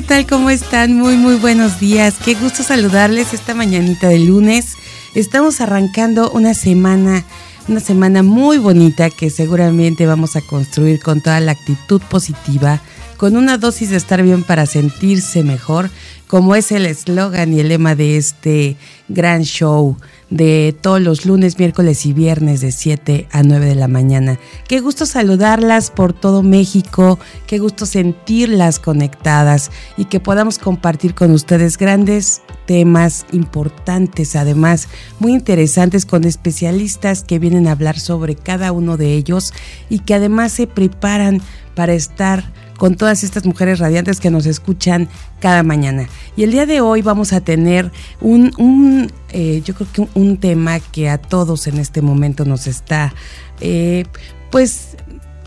¿Qué tal? ¿Cómo están? Muy, muy buenos días. Qué gusto saludarles esta mañanita de lunes. Estamos arrancando una semana, una semana muy bonita que seguramente vamos a construir con toda la actitud positiva, con una dosis de estar bien para sentirse mejor, como es el eslogan y el lema de este gran show de todos los lunes, miércoles y viernes de 7 a 9 de la mañana. Qué gusto saludarlas por todo México, qué gusto sentirlas conectadas y que podamos compartir con ustedes grandes temas importantes, además muy interesantes con especialistas que vienen a hablar sobre cada uno de ellos y que además se preparan para estar con todas estas mujeres radiantes que nos escuchan cada mañana. Y el día de hoy vamos a tener un, eh, yo creo que un, tema que a todos en este momento nos está, eh, pues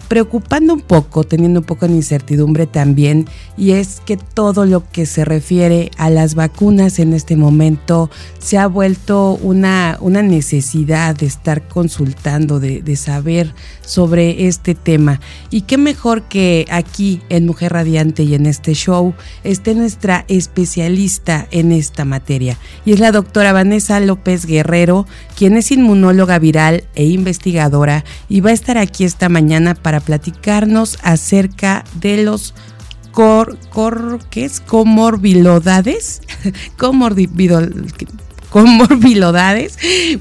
preocupando un poco, teniendo un poco de incertidumbre también, y es que todo lo que se refiere a las vacunas en este momento se ha vuelto una, una necesidad de estar consultando, de, de saber sobre este tema. Y qué mejor que aquí en Mujer Radiante y en este show esté nuestra especialista en esta materia, y es la doctora Vanessa López Guerrero, quien es inmunóloga viral e investigadora, y va a estar aquí esta mañana para platicarnos acerca de los cor, cor ¿qué es? comorbilidades, comorbilidades.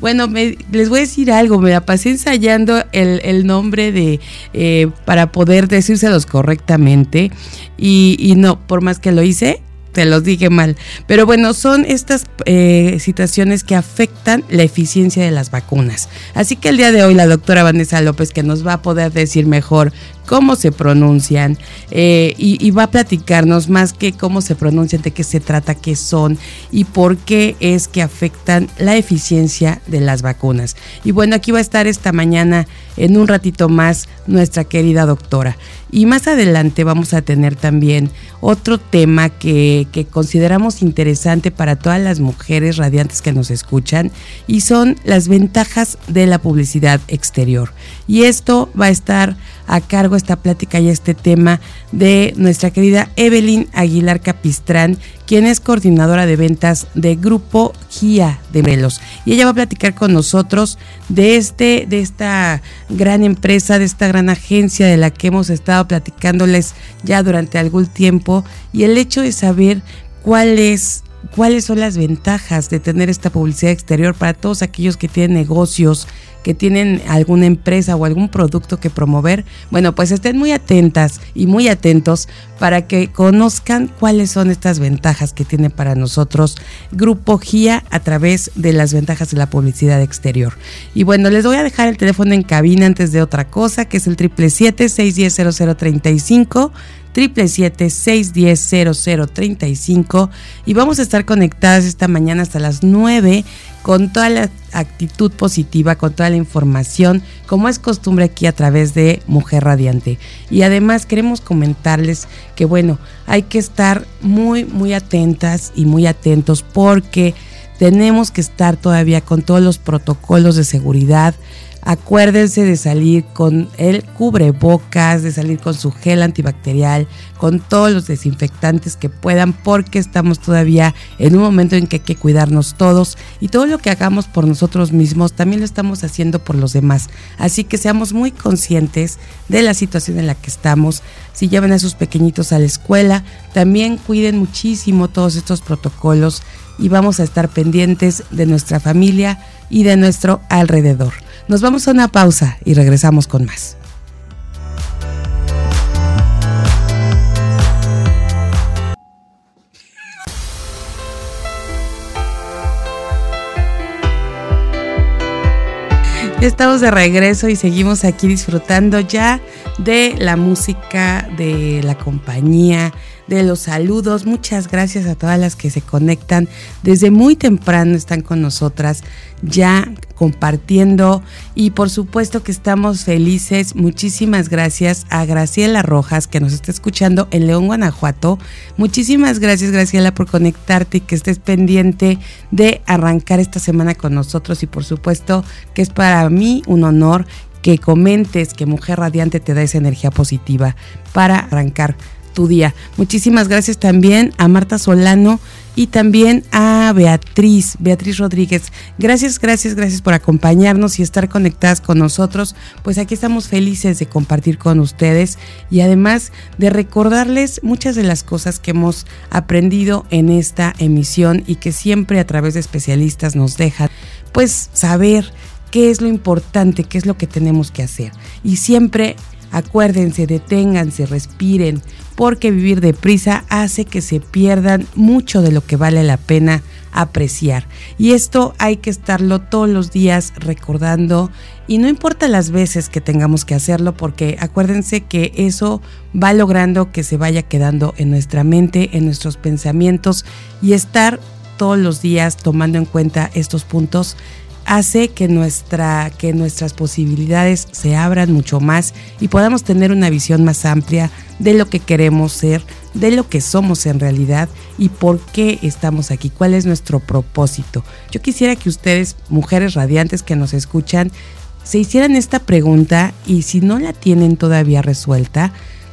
Bueno, les voy a decir algo, me la pasé ensayando el, nombre de eh, para poder decírselos correctamente y, y no, por más que lo hice, te los dije mal. Pero bueno, son estas eh, situaciones que afectan la eficiencia de las vacunas. Así que el día de hoy la doctora Vanessa López, que nos va a poder decir mejor cómo se pronuncian eh, y, va a platicarnos más que cómo se pronuncian, de qué se trata, qué son y por qué es que afectan la eficiencia de las vacunas. Y bueno, aquí va a estar esta mañana en un ratito más nuestra querida doctora. Y más adelante vamos a tener también otro tema que, que, consideramos interesante para todas las mujeres radiantes que nos escuchan y son las ventajas de la publicidad exterior. Y esto va a estar a cargo esta plática y este tema de nuestra querida Evelyn Aguilar Capistrán, quien es coordinadora de ventas de Grupo GIA de Melos. Y ella va a platicar con nosotros de, este, de esta gran empresa, de esta gran agencia de la que hemos estado platicándoles ya durante algún tiempo y el hecho de saber cuál es cuáles son las ventajas de tener esta publicidad exterior para todos aquellos que tienen negocios que tienen alguna empresa o algún producto que promover, bueno, pues estén muy atentas y muy atentos para que conozcan cuáles son estas ventajas que tiene para nosotros Grupo GIA a través de las ventajas de la publicidad exterior. Y bueno, les voy a dejar el teléfono en cabina antes de otra cosa, que es el 777-610-0035 777-610-0035 y vamos a estar conectadas esta mañana hasta las 9 con toda la actitud positiva, con toda la información, como es costumbre aquí a través de Mujer Radiante. Y además queremos comentarles que bueno, hay que estar muy, muy atentas y muy atentos porque tenemos que estar todavía con todos los protocolos de seguridad Acuérdense de salir con el cubrebocas, de salir con su gel antibacterial, con todos los desinfectantes que puedan, porque estamos todavía en un momento en que hay que cuidarnos todos y todo lo que hagamos por nosotros mismos también lo estamos haciendo por los demás. Así que seamos muy conscientes de la situación en la que estamos. Si llevan a sus pequeñitos a la escuela, también cuiden muchísimo todos estos protocolos y vamos a estar pendientes de nuestra familia y de nuestro alrededor. Nos vamos a una pausa y regresamos con más. Estamos de regreso y seguimos aquí disfrutando ya de la música, de la compañía, de los saludos. Muchas gracias a todas las que se conectan desde muy temprano, están con nosotras ya compartiendo y por supuesto que estamos felices. Muchísimas gracias a Graciela Rojas que nos está escuchando en León, Guanajuato. Muchísimas gracias Graciela por conectarte y que estés pendiente de arrancar esta semana con nosotros y por supuesto que es para mí un honor que comentes que Mujer Radiante te da esa energía positiva para arrancar tu día. Muchísimas gracias también a Marta Solano y también a Beatriz, Beatriz Rodríguez. Gracias, gracias, gracias por acompañarnos y estar conectadas con nosotros. Pues aquí estamos felices de compartir con ustedes y además de recordarles muchas de las cosas que hemos aprendido en esta emisión y que siempre a través de especialistas nos dejan pues saber qué es lo importante, qué es lo que tenemos que hacer. Y siempre acuérdense, deténganse, respiren, porque vivir deprisa hace que se pierdan mucho de lo que vale la pena apreciar. Y esto hay que estarlo todos los días recordando y no importa las veces que tengamos que hacerlo porque acuérdense que eso va logrando que se vaya quedando en nuestra mente, en nuestros pensamientos y estar todos los días tomando en cuenta estos puntos hace que, nuestra, que nuestras posibilidades se abran mucho más y podamos tener una visión más amplia de lo que queremos ser, de lo que somos en realidad y por qué estamos aquí, cuál es nuestro propósito. Yo quisiera que ustedes, mujeres radiantes que nos escuchan, se hicieran esta pregunta y si no la tienen todavía resuelta,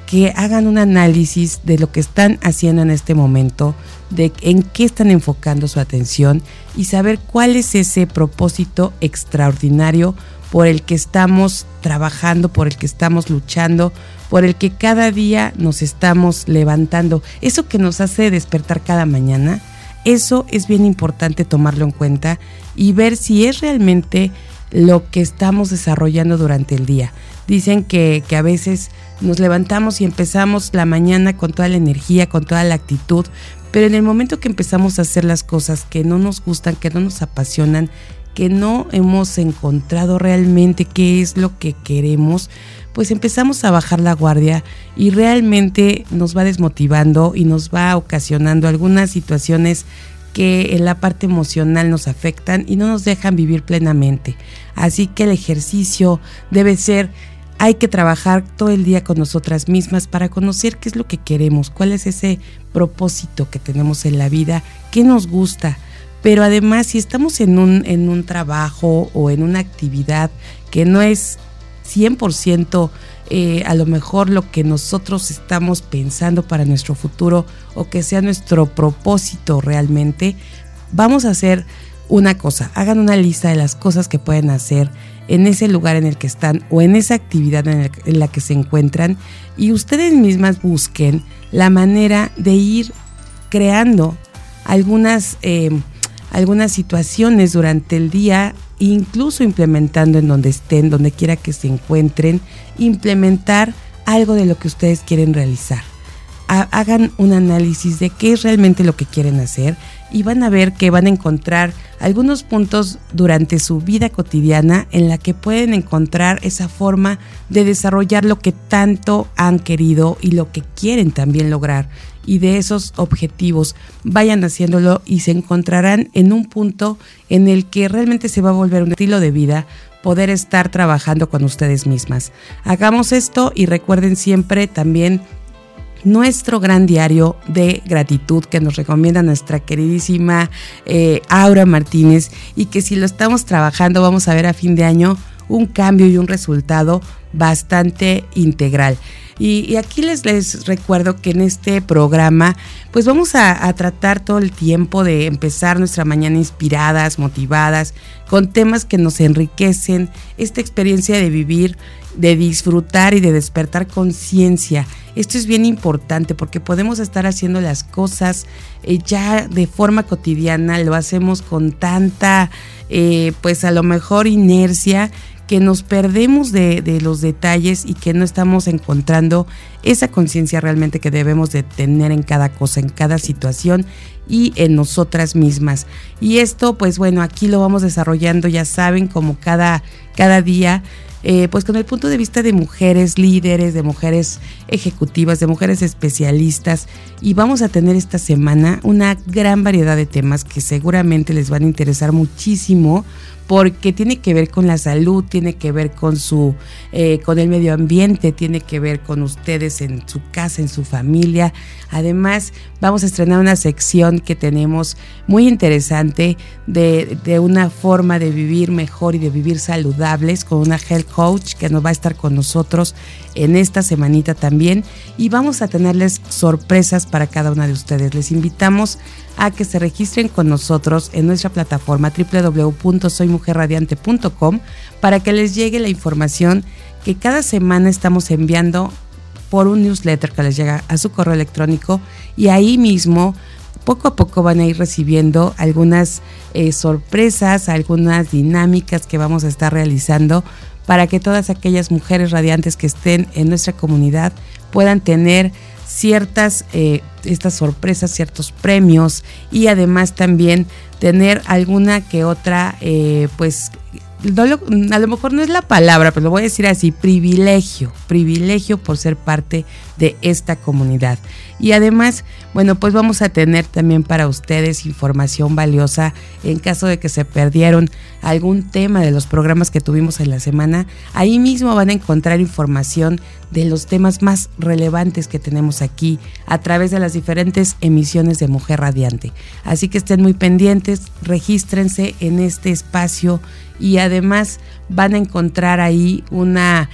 que hagan un análisis de lo que están haciendo en este momento, de en qué están enfocando su atención y saber cuál es ese propósito extraordinario por el que estamos trabajando, por el que estamos luchando, por el que cada día nos estamos levantando. Eso que nos hace despertar cada mañana, eso es bien importante tomarlo en cuenta y ver si es realmente lo que estamos desarrollando durante el día. Dicen que, a veces nos levantamos y empezamos la mañana con toda la energía, con toda la actitud, pero en el momento que empezamos a hacer las cosas que no nos gustan, que no nos apasionan, que no hemos encontrado realmente qué es lo que queremos, pues empezamos a bajar la guardia y realmente nos va desmotivando y nos va ocasionando algunas situaciones que en la parte emocional nos afectan y no nos dejan vivir plenamente. Así que el ejercicio debe ser hay que trabajar todo el día con nosotras mismas para conocer qué es lo que queremos, cuál es ese propósito que tenemos en la vida, qué nos gusta. Pero además, si estamos en un, en un trabajo o en una actividad que no es 100% eh, a lo mejor lo que nosotros estamos pensando para nuestro futuro o que sea nuestro propósito realmente, vamos a hacer una cosa, hagan una lista de las cosas que pueden hacer en ese lugar en el que están o en esa actividad en, la que se encuentran y ustedes mismas busquen la manera de ir creando algunas, eh, algunas situaciones durante el día, incluso implementando en donde estén, donde quiera que se encuentren, implementar algo de lo que ustedes quieren realizar. Hagan un análisis de qué es realmente lo que quieren hacer y van a ver que van a encontrar algunos puntos durante su vida cotidiana en la que pueden encontrar esa forma de desarrollar lo que tanto han querido y lo que quieren también lograr. Y de esos objetivos vayan haciéndolo y se encontrarán en un punto en el que realmente se va a volver un estilo de vida poder estar trabajando con ustedes mismas. Hagamos esto y recuerden siempre también nuestro gran diario de gratitud que nos recomienda nuestra queridísima eh, Aura Martínez y que si lo estamos trabajando vamos a ver a fin de año un cambio y un resultado bastante integral. Y, aquí les, les, recuerdo que en este programa pues vamos a, a, tratar todo el tiempo de empezar nuestra mañana inspiradas, motivadas, con temas que nos enriquecen, esta experiencia de vivir, de disfrutar y de despertar conciencia esto es bien importante porque podemos estar haciendo las cosas eh, ya de forma cotidiana, lo hacemos con tanta, eh, pues a lo mejor inercia que nos perdemos de, de, los detalles y que no estamos encontrando esa conciencia realmente que debemos de tener en cada cosa, en cada situación y en nosotras mismas. Y esto, pues bueno, aquí lo vamos desarrollando, ya saben, como cada, cada día. Eh, pues con el punto de vista de mujeres líderes, de mujeres ejecutivas, de mujeres especialistas. Y vamos a tener esta semana una gran variedad de temas que seguramente les van a interesar muchísimo porque tiene que ver con la salud, tiene que ver con su, eh, con el medio ambiente, tiene que ver con ustedes en su casa, en su familia. Además, vamos a estrenar una sección que tenemos muy interesante de, de una forma de vivir mejor y de vivir saludables con una health coach que nos va a estar con nosotros en esta semanita también y vamos a tenerles sorpresas para cada una de ustedes. Les invitamos a que se registren con nosotros en nuestra plataforma www.soymujerradiante.com para que les llegue la información que cada semana estamos enviando por un newsletter que les llega a su correo electrónico y ahí mismo poco a poco van a ir recibiendo algunas eh, sorpresas, algunas dinámicas que vamos a estar realizando para que todas aquellas mujeres radiantes que estén en nuestra comunidad puedan tener ciertas eh, estas sorpresas, ciertos premios y además también tener alguna que otra, eh, pues a lo mejor no es la palabra, pero lo voy a decir así, privilegio, privilegio por ser parte de esta comunidad. Y además, bueno, pues vamos a tener también para ustedes información valiosa en caso de que se perdieron algún tema de los programas que tuvimos en la semana. Ahí mismo van a encontrar información de los temas más relevantes que tenemos aquí a través de las diferentes emisiones de Mujer Radiante. Así que estén muy pendientes, regístrense en este espacio y además van a encontrar ahí una,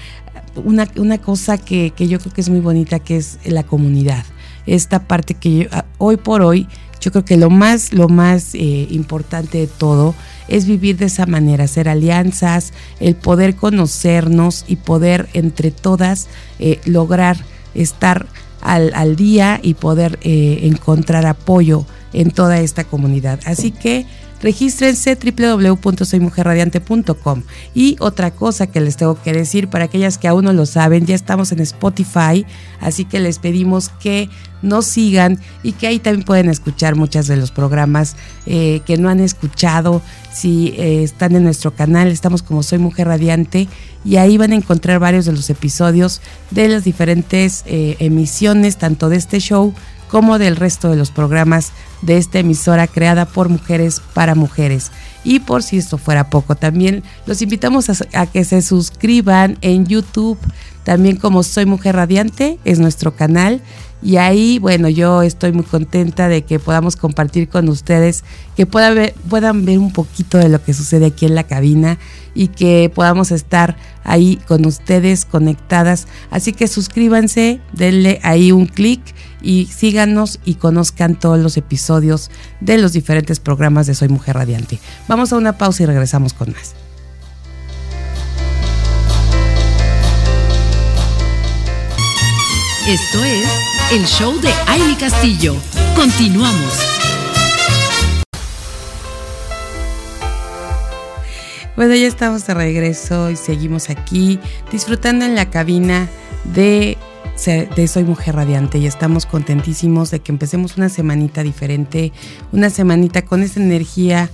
una, cosa que, yo creo que es muy bonita, que es la comunidad. Esta parte que ah, hoy por hoy, yo creo que lo más, lo más eh, importante de todo es vivir de esa manera, hacer alianzas, el poder conocernos y poder entre todas eh, lograr estar al, al, día y poder eh, encontrar apoyo en toda esta comunidad. Así que regístrense www.soymujerradiante.com. Y otra cosa que les tengo que decir para aquellas que aún no lo saben, ya estamos en Spotify, así que les pedimos que nos sigan y que ahí también pueden escuchar muchos de los programas eh, que no han escuchado. Si eh, están en nuestro canal, estamos como Soy Mujer Radiante y ahí van a encontrar varios de los episodios de las diferentes eh, emisiones, tanto de este show como del resto de los programas de esta emisora creada por mujeres para mujeres. Y por si esto fuera poco, también los invitamos a, que se suscriban en YouTube, también como Soy Mujer Radiante, es nuestro canal. Y ahí, bueno, yo estoy muy contenta de que podamos compartir con ustedes, que puedan ver, puedan ver un poquito de lo que sucede aquí en la cabina y que podamos estar ahí con ustedes conectadas. Así que suscríbanse, denle ahí un clic y síganos y conozcan todos los episodios de los diferentes programas de Soy Mujer Radiante. Vamos a una pausa y regresamos con más. Esto es el show de Aile Castillo. Continuamos. Bueno, ya estamos de regreso y seguimos aquí disfrutando en la cabina de de Soy Mujer Radiante y estamos contentísimos de que empecemos una semanita diferente, una semanita con esa energía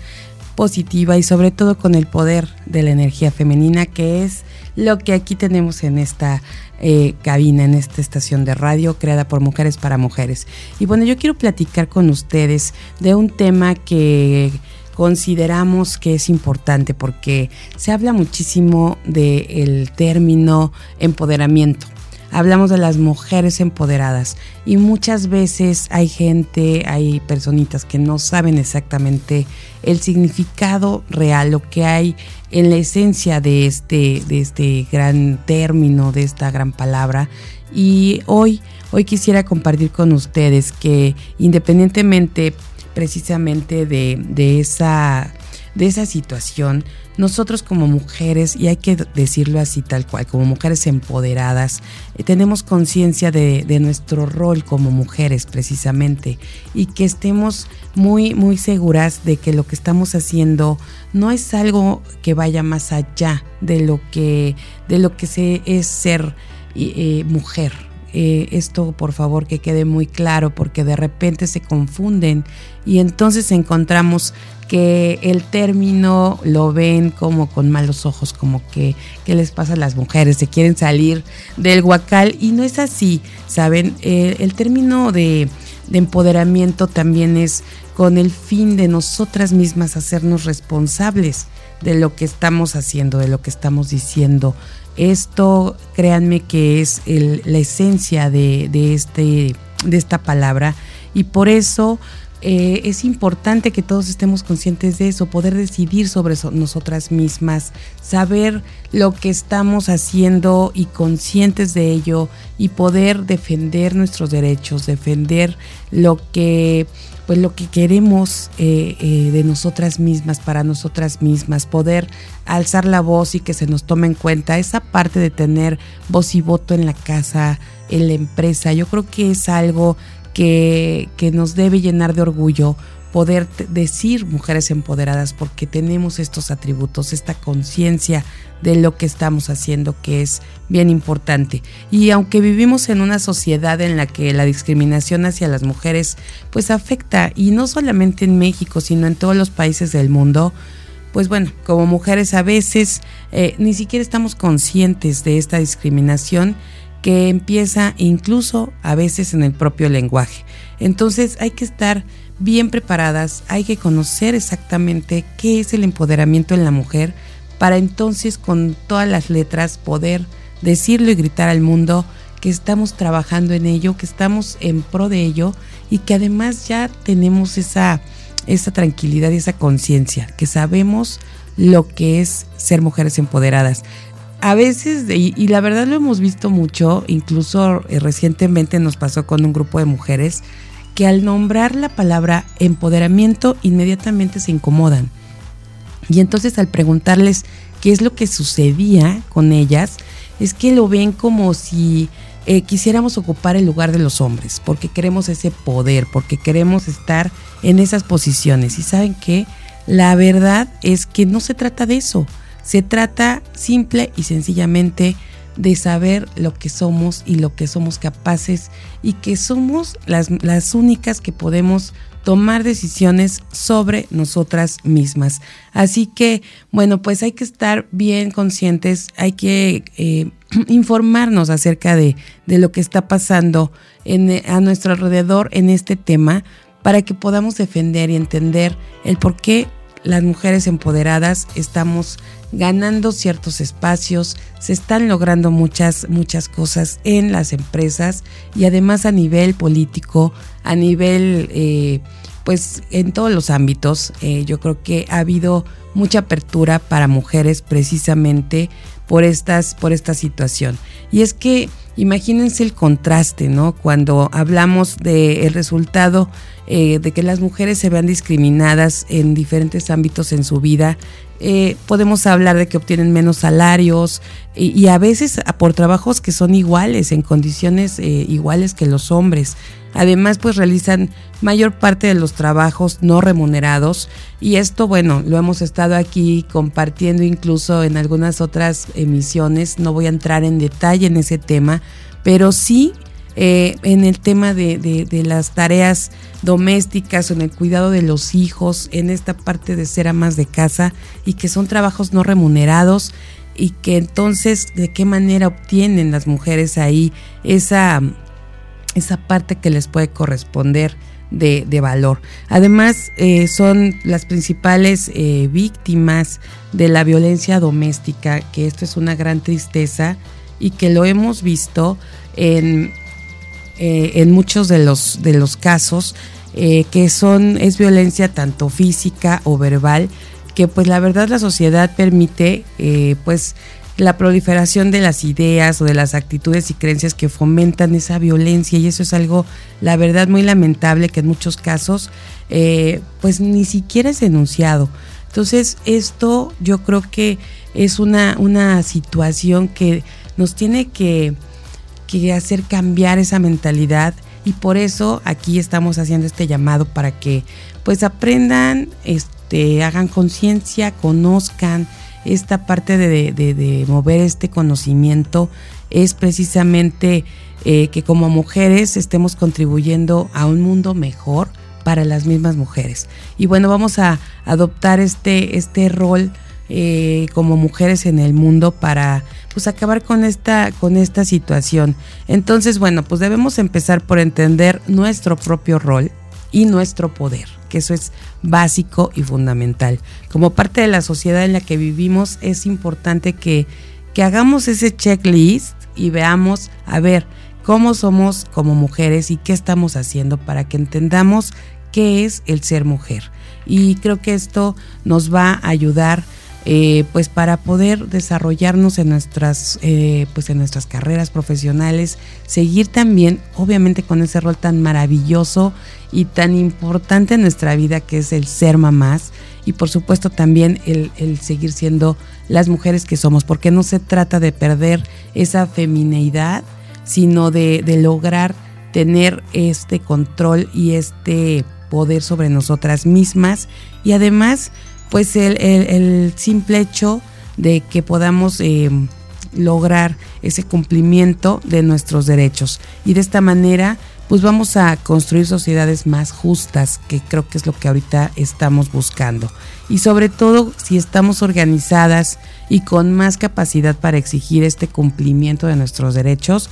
positiva y sobre todo con el poder de la energía femenina que es lo que aquí tenemos en esta eh, cabina, en esta estación de radio creada por mujeres para mujeres. Y bueno, yo quiero platicar con ustedes de un tema que consideramos que es importante porque se habla muchísimo del término empoderamiento hablamos de las mujeres empoderadas y muchas veces hay gente, hay personitas que no saben exactamente el significado real, lo que hay en la esencia de este, de este gran término, de esta gran palabra. Y hoy, hoy quisiera compartir con ustedes que independientemente precisamente de, de esa de esa situación, nosotros como mujeres, y hay que decirlo así tal cual, como mujeres empoderadas, eh, tenemos conciencia de, de, nuestro rol como mujeres precisamente y que estemos muy, muy seguras de que lo que estamos haciendo no es algo que vaya más allá de lo que, de lo que se, es ser eh, mujer. Eh, esto por favor que quede muy claro porque de repente se confunden y entonces encontramos que el término lo ven como con malos ojos, como que qué les pasa a las mujeres, se quieren salir del guacal y no es así, ¿saben? Eh, el término de, de empoderamiento también es con el fin de nosotras mismas hacernos responsables de lo que estamos haciendo, de lo que estamos diciendo. Esto, créanme que es la esencia de, de, este, de esta palabra. Y por eso eh, es importante que todos estemos conscientes de eso, poder decidir sobre nosotras mismas, saber lo que estamos haciendo y conscientes de ello y poder defender nuestros derechos, defender lo que pues lo que queremos eh, eh, de nosotras mismas, para nosotras mismas, poder alzar la voz y que se nos tome en cuenta esa parte de tener voz y voto en la casa, en la empresa, yo creo que es algo que, nos debe llenar de orgullo poder decir mujeres empoderadas porque tenemos estos atributos, esta conciencia de lo que estamos haciendo que es bien importante. Y aunque vivimos en una sociedad en la que la discriminación hacia las mujeres pues afecta y no solamente en México sino en todos los países del mundo, pues bueno, como mujeres a veces eh, ni siquiera estamos conscientes de esta discriminación que empieza incluso a veces en el propio lenguaje. Entonces hay que estar bien preparadas, hay que conocer exactamente qué es el empoderamiento en la mujer para entonces con todas las letras poder decirlo y gritar al mundo que estamos trabajando en ello, que estamos en pro de ello y que además ya tenemos esa, esa tranquilidad y esa conciencia, que sabemos lo que es ser mujeres empoderadas. A veces, y, la verdad lo hemos visto mucho, incluso eh, recientemente nos pasó con un grupo de mujeres, que al nombrar la palabra empoderamiento inmediatamente se incomodan. Y entonces al preguntarles qué es lo que sucedía con ellas, es que lo ven como si eh, quisiéramos ocupar el lugar de los hombres, porque queremos ese poder, porque queremos estar en esas posiciones. Y saben que la verdad es que no se trata de eso. Se trata simple y sencillamente de saber lo que somos y lo que somos capaces y que somos las, las únicas que podemos tomar decisiones sobre nosotras mismas. Así que, bueno, pues hay que estar bien conscientes, hay que eh, informarnos acerca de, de, lo que está pasando en, a nuestro alrededor en este tema para que podamos defender y entender el por qué las mujeres empoderadas estamos ganando ciertos espacios, se están logrando muchas, muchas cosas en las empresas y además a nivel político, a nivel, eh, pues en todos los ámbitos, eh, yo creo que ha habido mucha apertura para mujeres precisamente por, estas, por esta situación. Y es que imagínense el contraste, ¿no? Cuando hablamos del resultado eh, de que las mujeres se vean discriminadas en diferentes ámbitos en su vida, eh, podemos hablar de que obtienen menos salarios y, a veces por trabajos que son iguales, en condiciones eh, iguales que los hombres. Además, pues realizan mayor parte de los trabajos no remunerados y esto, bueno, lo hemos estado aquí compartiendo incluso en algunas otras emisiones. No voy a entrar en detalle en ese tema, pero sí eh, en el tema de, de, las tareas domésticas en el cuidado de los hijos, en esta parte de ser amas de casa y que son trabajos no remunerados y que entonces de qué manera obtienen las mujeres ahí esa, esa parte que les puede corresponder de, de valor. Además, eh, son las principales eh, víctimas de la violencia doméstica, que esto es una gran tristeza y que lo hemos visto en, eh, en muchos de los, de los casos eh, que son, es violencia tanto física o verbal, que pues la verdad la sociedad permite eh, pues la proliferación de las ideas o de las actitudes y creencias que fomentan esa violencia y eso es algo, la verdad, muy lamentable que en muchos casos pues ni siquiera es denunciado. Entonces, esto yo creo que es una, una situación que nos tiene que, que hacer cambiar esa mentalidad y por eso aquí estamos haciendo este llamado para que pues aprendan, este, hagan conciencia, conozcan esta parte de, mover este conocimiento es precisamente eh, que como mujeres estemos contribuyendo a un mundo mejor para las mismas mujeres. Y bueno, vamos a adoptar este, este rol eh, como mujeres en el mundo para pues acabar con esta, con esta situación. Entonces, bueno, pues debemos empezar por entender nuestro propio rol y nuestro poder, que eso es básico y fundamental. Como parte de la sociedad en la que vivimos, es importante que, que hagamos ese checklist y veamos, a ver, cómo somos como mujeres y qué estamos haciendo para que entendamos qué es el ser mujer. Y creo que esto nos va a ayudar eh, pues para poder desarrollarnos en nuestras, eh, pues en nuestras carreras profesionales, seguir también, obviamente, con ese rol tan maravilloso y tan importante en nuestra vida que es el ser mamás y por supuesto también el, seguir siendo las mujeres que somos, porque no se trata de perder esa femineidad, sino de, de lograr tener este control y este poder sobre nosotras mismas y además pues el, simple hecho de que podamos eh, lograr ese cumplimiento de nuestros derechos. Y de esta manera, pues vamos a construir sociedades más justas, que creo que es lo que ahorita estamos buscando. Y sobre todo, si estamos organizadas y con más capacidad para exigir este cumplimiento de nuestros derechos,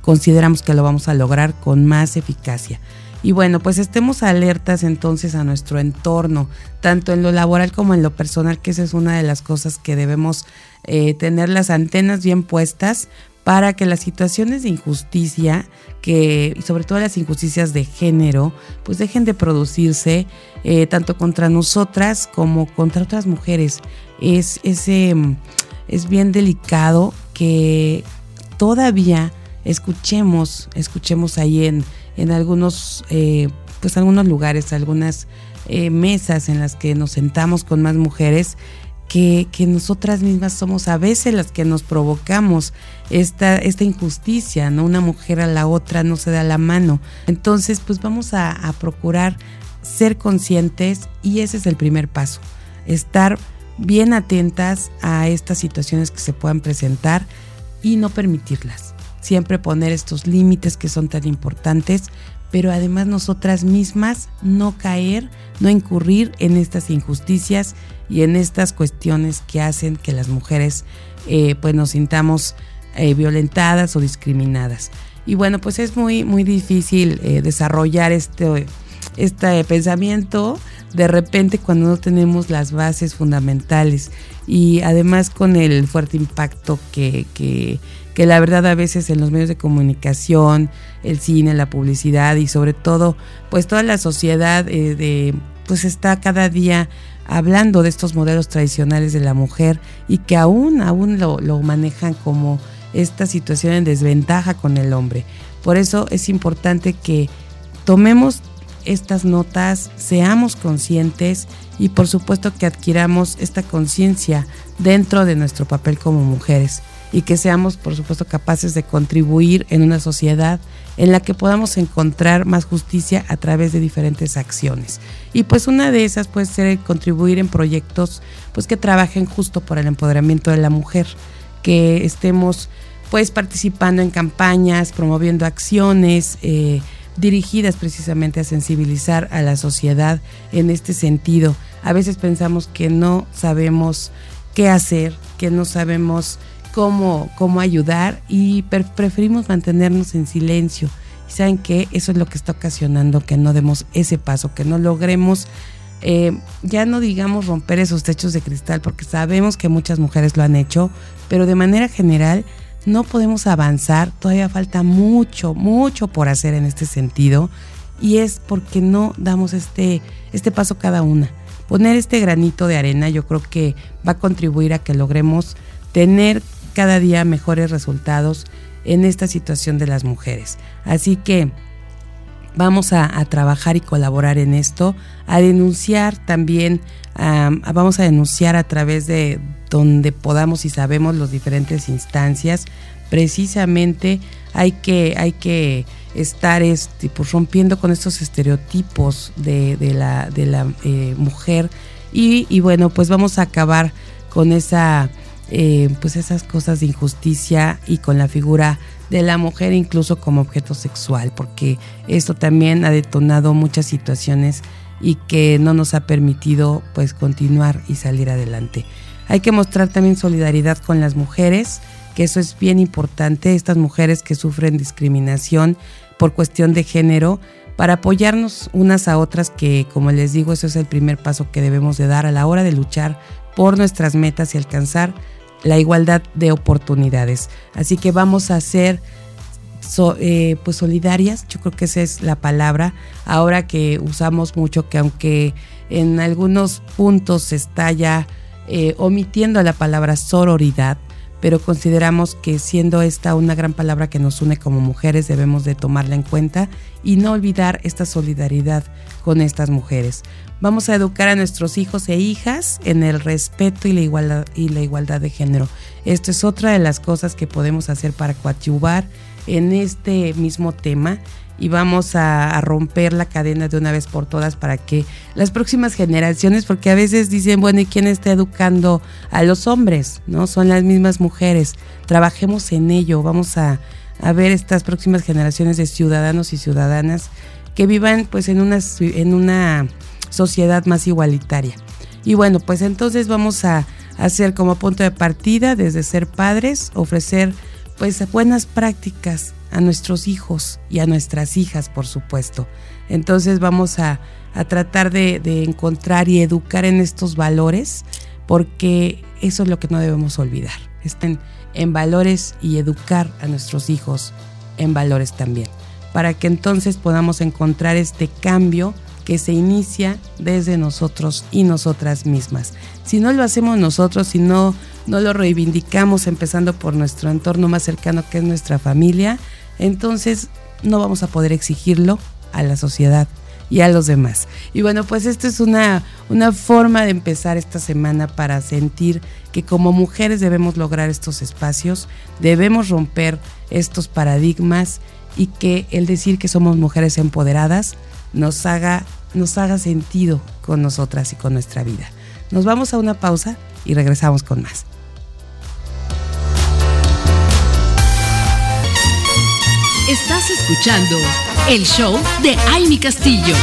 consideramos que lo vamos a lograr con más eficacia. Y bueno, pues estemos alertas entonces a nuestro entorno, tanto en lo laboral como en lo personal, que esa es una de las cosas que debemos eh, tener las antenas bien puestas para que las situaciones de injusticia, que, y sobre todo las injusticias de género, pues dejen de producirse eh, tanto contra nosotras como contra otras mujeres. Es, es, es bien delicado que todavía escuchemos, escuchemos ahí en, en algunos, eh, pues algunos lugares, algunas eh, mesas en las que nos sentamos con más mujeres, que, que, nosotras mismas somos a veces las que nos provocamos esta, esta injusticia, ¿no? Una mujer a la otra no se da la mano. Entonces, pues vamos a, a procurar ser conscientes y ese es el primer paso, estar bien atentas a estas situaciones que se puedan presentar y no permitirlas siempre poner estos límites que son tan importantes, pero además nosotras mismas no caer, no incurrir en estas injusticias y en estas cuestiones que hacen que las mujeres eh, pues nos sintamos eh, violentadas o discriminadas. Y bueno, pues es muy, muy difícil eh, desarrollar este, este pensamiento de repente cuando no tenemos las bases fundamentales y además con el fuerte impacto que, que que la verdad a veces en los medios de comunicación, el cine, la publicidad y sobre todo pues toda la sociedad eh, de, pues está cada día hablando de estos modelos tradicionales de la mujer y que aún, aún lo, lo manejan como esta situación en desventaja con el hombre. Por eso es importante que tomemos estas notas, seamos conscientes y por supuesto que adquiramos esta conciencia dentro de nuestro papel como mujeres y que seamos, por supuesto, capaces de contribuir en una sociedad en la que podamos encontrar más justicia a través de diferentes acciones. Y pues una de esas puede ser contribuir en proyectos pues que trabajen justo por el empoderamiento de la mujer, que estemos pues participando en campañas, promoviendo acciones eh, dirigidas precisamente a sensibilizar a la sociedad en este sentido. A veces pensamos que no sabemos qué hacer, que no sabemos cómo, cómo ayudar y preferimos mantenernos en silencio. Saben que eso es lo que está ocasionando que no demos ese paso, que no logremos, eh, ya no digamos romper esos techos de cristal, porque sabemos que muchas mujeres lo han hecho, pero de manera general no podemos avanzar, todavía falta mucho, mucho por hacer en este sentido, y es porque no damos este, este paso cada una. Poner este granito de arena yo creo que va a contribuir a que logremos tener cada día mejores resultados en esta situación de las mujeres. Así que, vamos a, trabajar y colaborar en esto, a denunciar también, vamos a denunciar a través de donde podamos y sabemos las diferentes instancias. Precisamente hay que, hay que estar este, pues, rompiendo con estos estereotipos de, la, de la eh, mujer y, y, bueno, pues vamos a acabar con esa, eh, pues esas cosas de injusticia y con la figura de la mujer incluso como objeto sexual, porque esto también ha detonado muchas situaciones y que no nos ha permitido pues continuar y salir adelante. Hay que mostrar también solidaridad con las mujeres, que eso es bien importante, estas mujeres que sufren discriminación por cuestión de género, para apoyarnos unas a otras, que como les digo, eso es el primer paso que debemos de dar a la hora de luchar por nuestras metas y alcanzar la igualdad de oportunidades. Así que vamos a ser eh, pues solidarias, yo creo que esa es la palabra, ahora que usamos mucho que aunque en algunos puntos se está ya eh, omitiendo la palabra sororidad, pero consideramos que siendo esta una gran palabra que nos une como mujeres debemos de tomarla en cuenta y no olvidar esta solidaridad con estas mujeres. Vamos a educar a nuestros hijos e hijas en el respeto y la igualdad, y la igualdad de género. Esto es otra de las cosas que podemos hacer para coadyuvar en este mismo tema y vamos a, romper la cadena de una vez por todas para que las próximas generaciones, porque a veces dicen, bueno, ¿y quién está educando a los hombres? ¿No? Son las mismas mujeres. Trabajemos en ello, vamos a, a ver estas próximas generaciones de ciudadanos y ciudadanas que vivan pues en una, en una sociedad más igualitaria. Y bueno, pues entonces vamos a hacer como punto de partida desde ser padres, ofrecer pues buenas prácticas a nuestros hijos y a nuestras hijas, por supuesto. Entonces vamos a, tratar de, de, encontrar y educar en estos valores, porque eso es lo que no debemos olvidar. Estén en valores y educar a nuestros hijos en valores también, para que entonces podamos encontrar este cambio que se inicia desde nosotros y nosotras mismas. Si no lo hacemos nosotros, si no, no lo reivindicamos empezando por nuestro entorno más cercano que es nuestra familia, entonces no vamos a poder exigirlo a la sociedad y a los demás. Y bueno, pues esto es una, una forma de empezar esta semana para sentir que como mujeres debemos lograr estos espacios, debemos romper estos paradigmas y que el decir que somos mujeres empoderadas nos haga, nos haga sentido con nosotras y con nuestra vida. Nos vamos a una pausa y regresamos con más. Estás escuchando el show de Amy Castillo.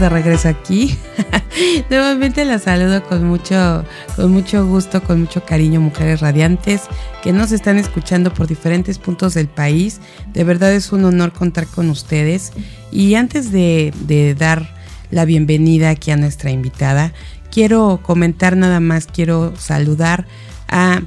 De regreso aquí. Nuevamente la saludo con mucho, con mucho gusto, con mucho cariño, mujeres radiantes que nos están escuchando por diferentes puntos del país. De verdad es un honor contar con ustedes. Y antes de, de dar la bienvenida aquí a nuestra invitada, quiero comentar nada más, quiero saludar a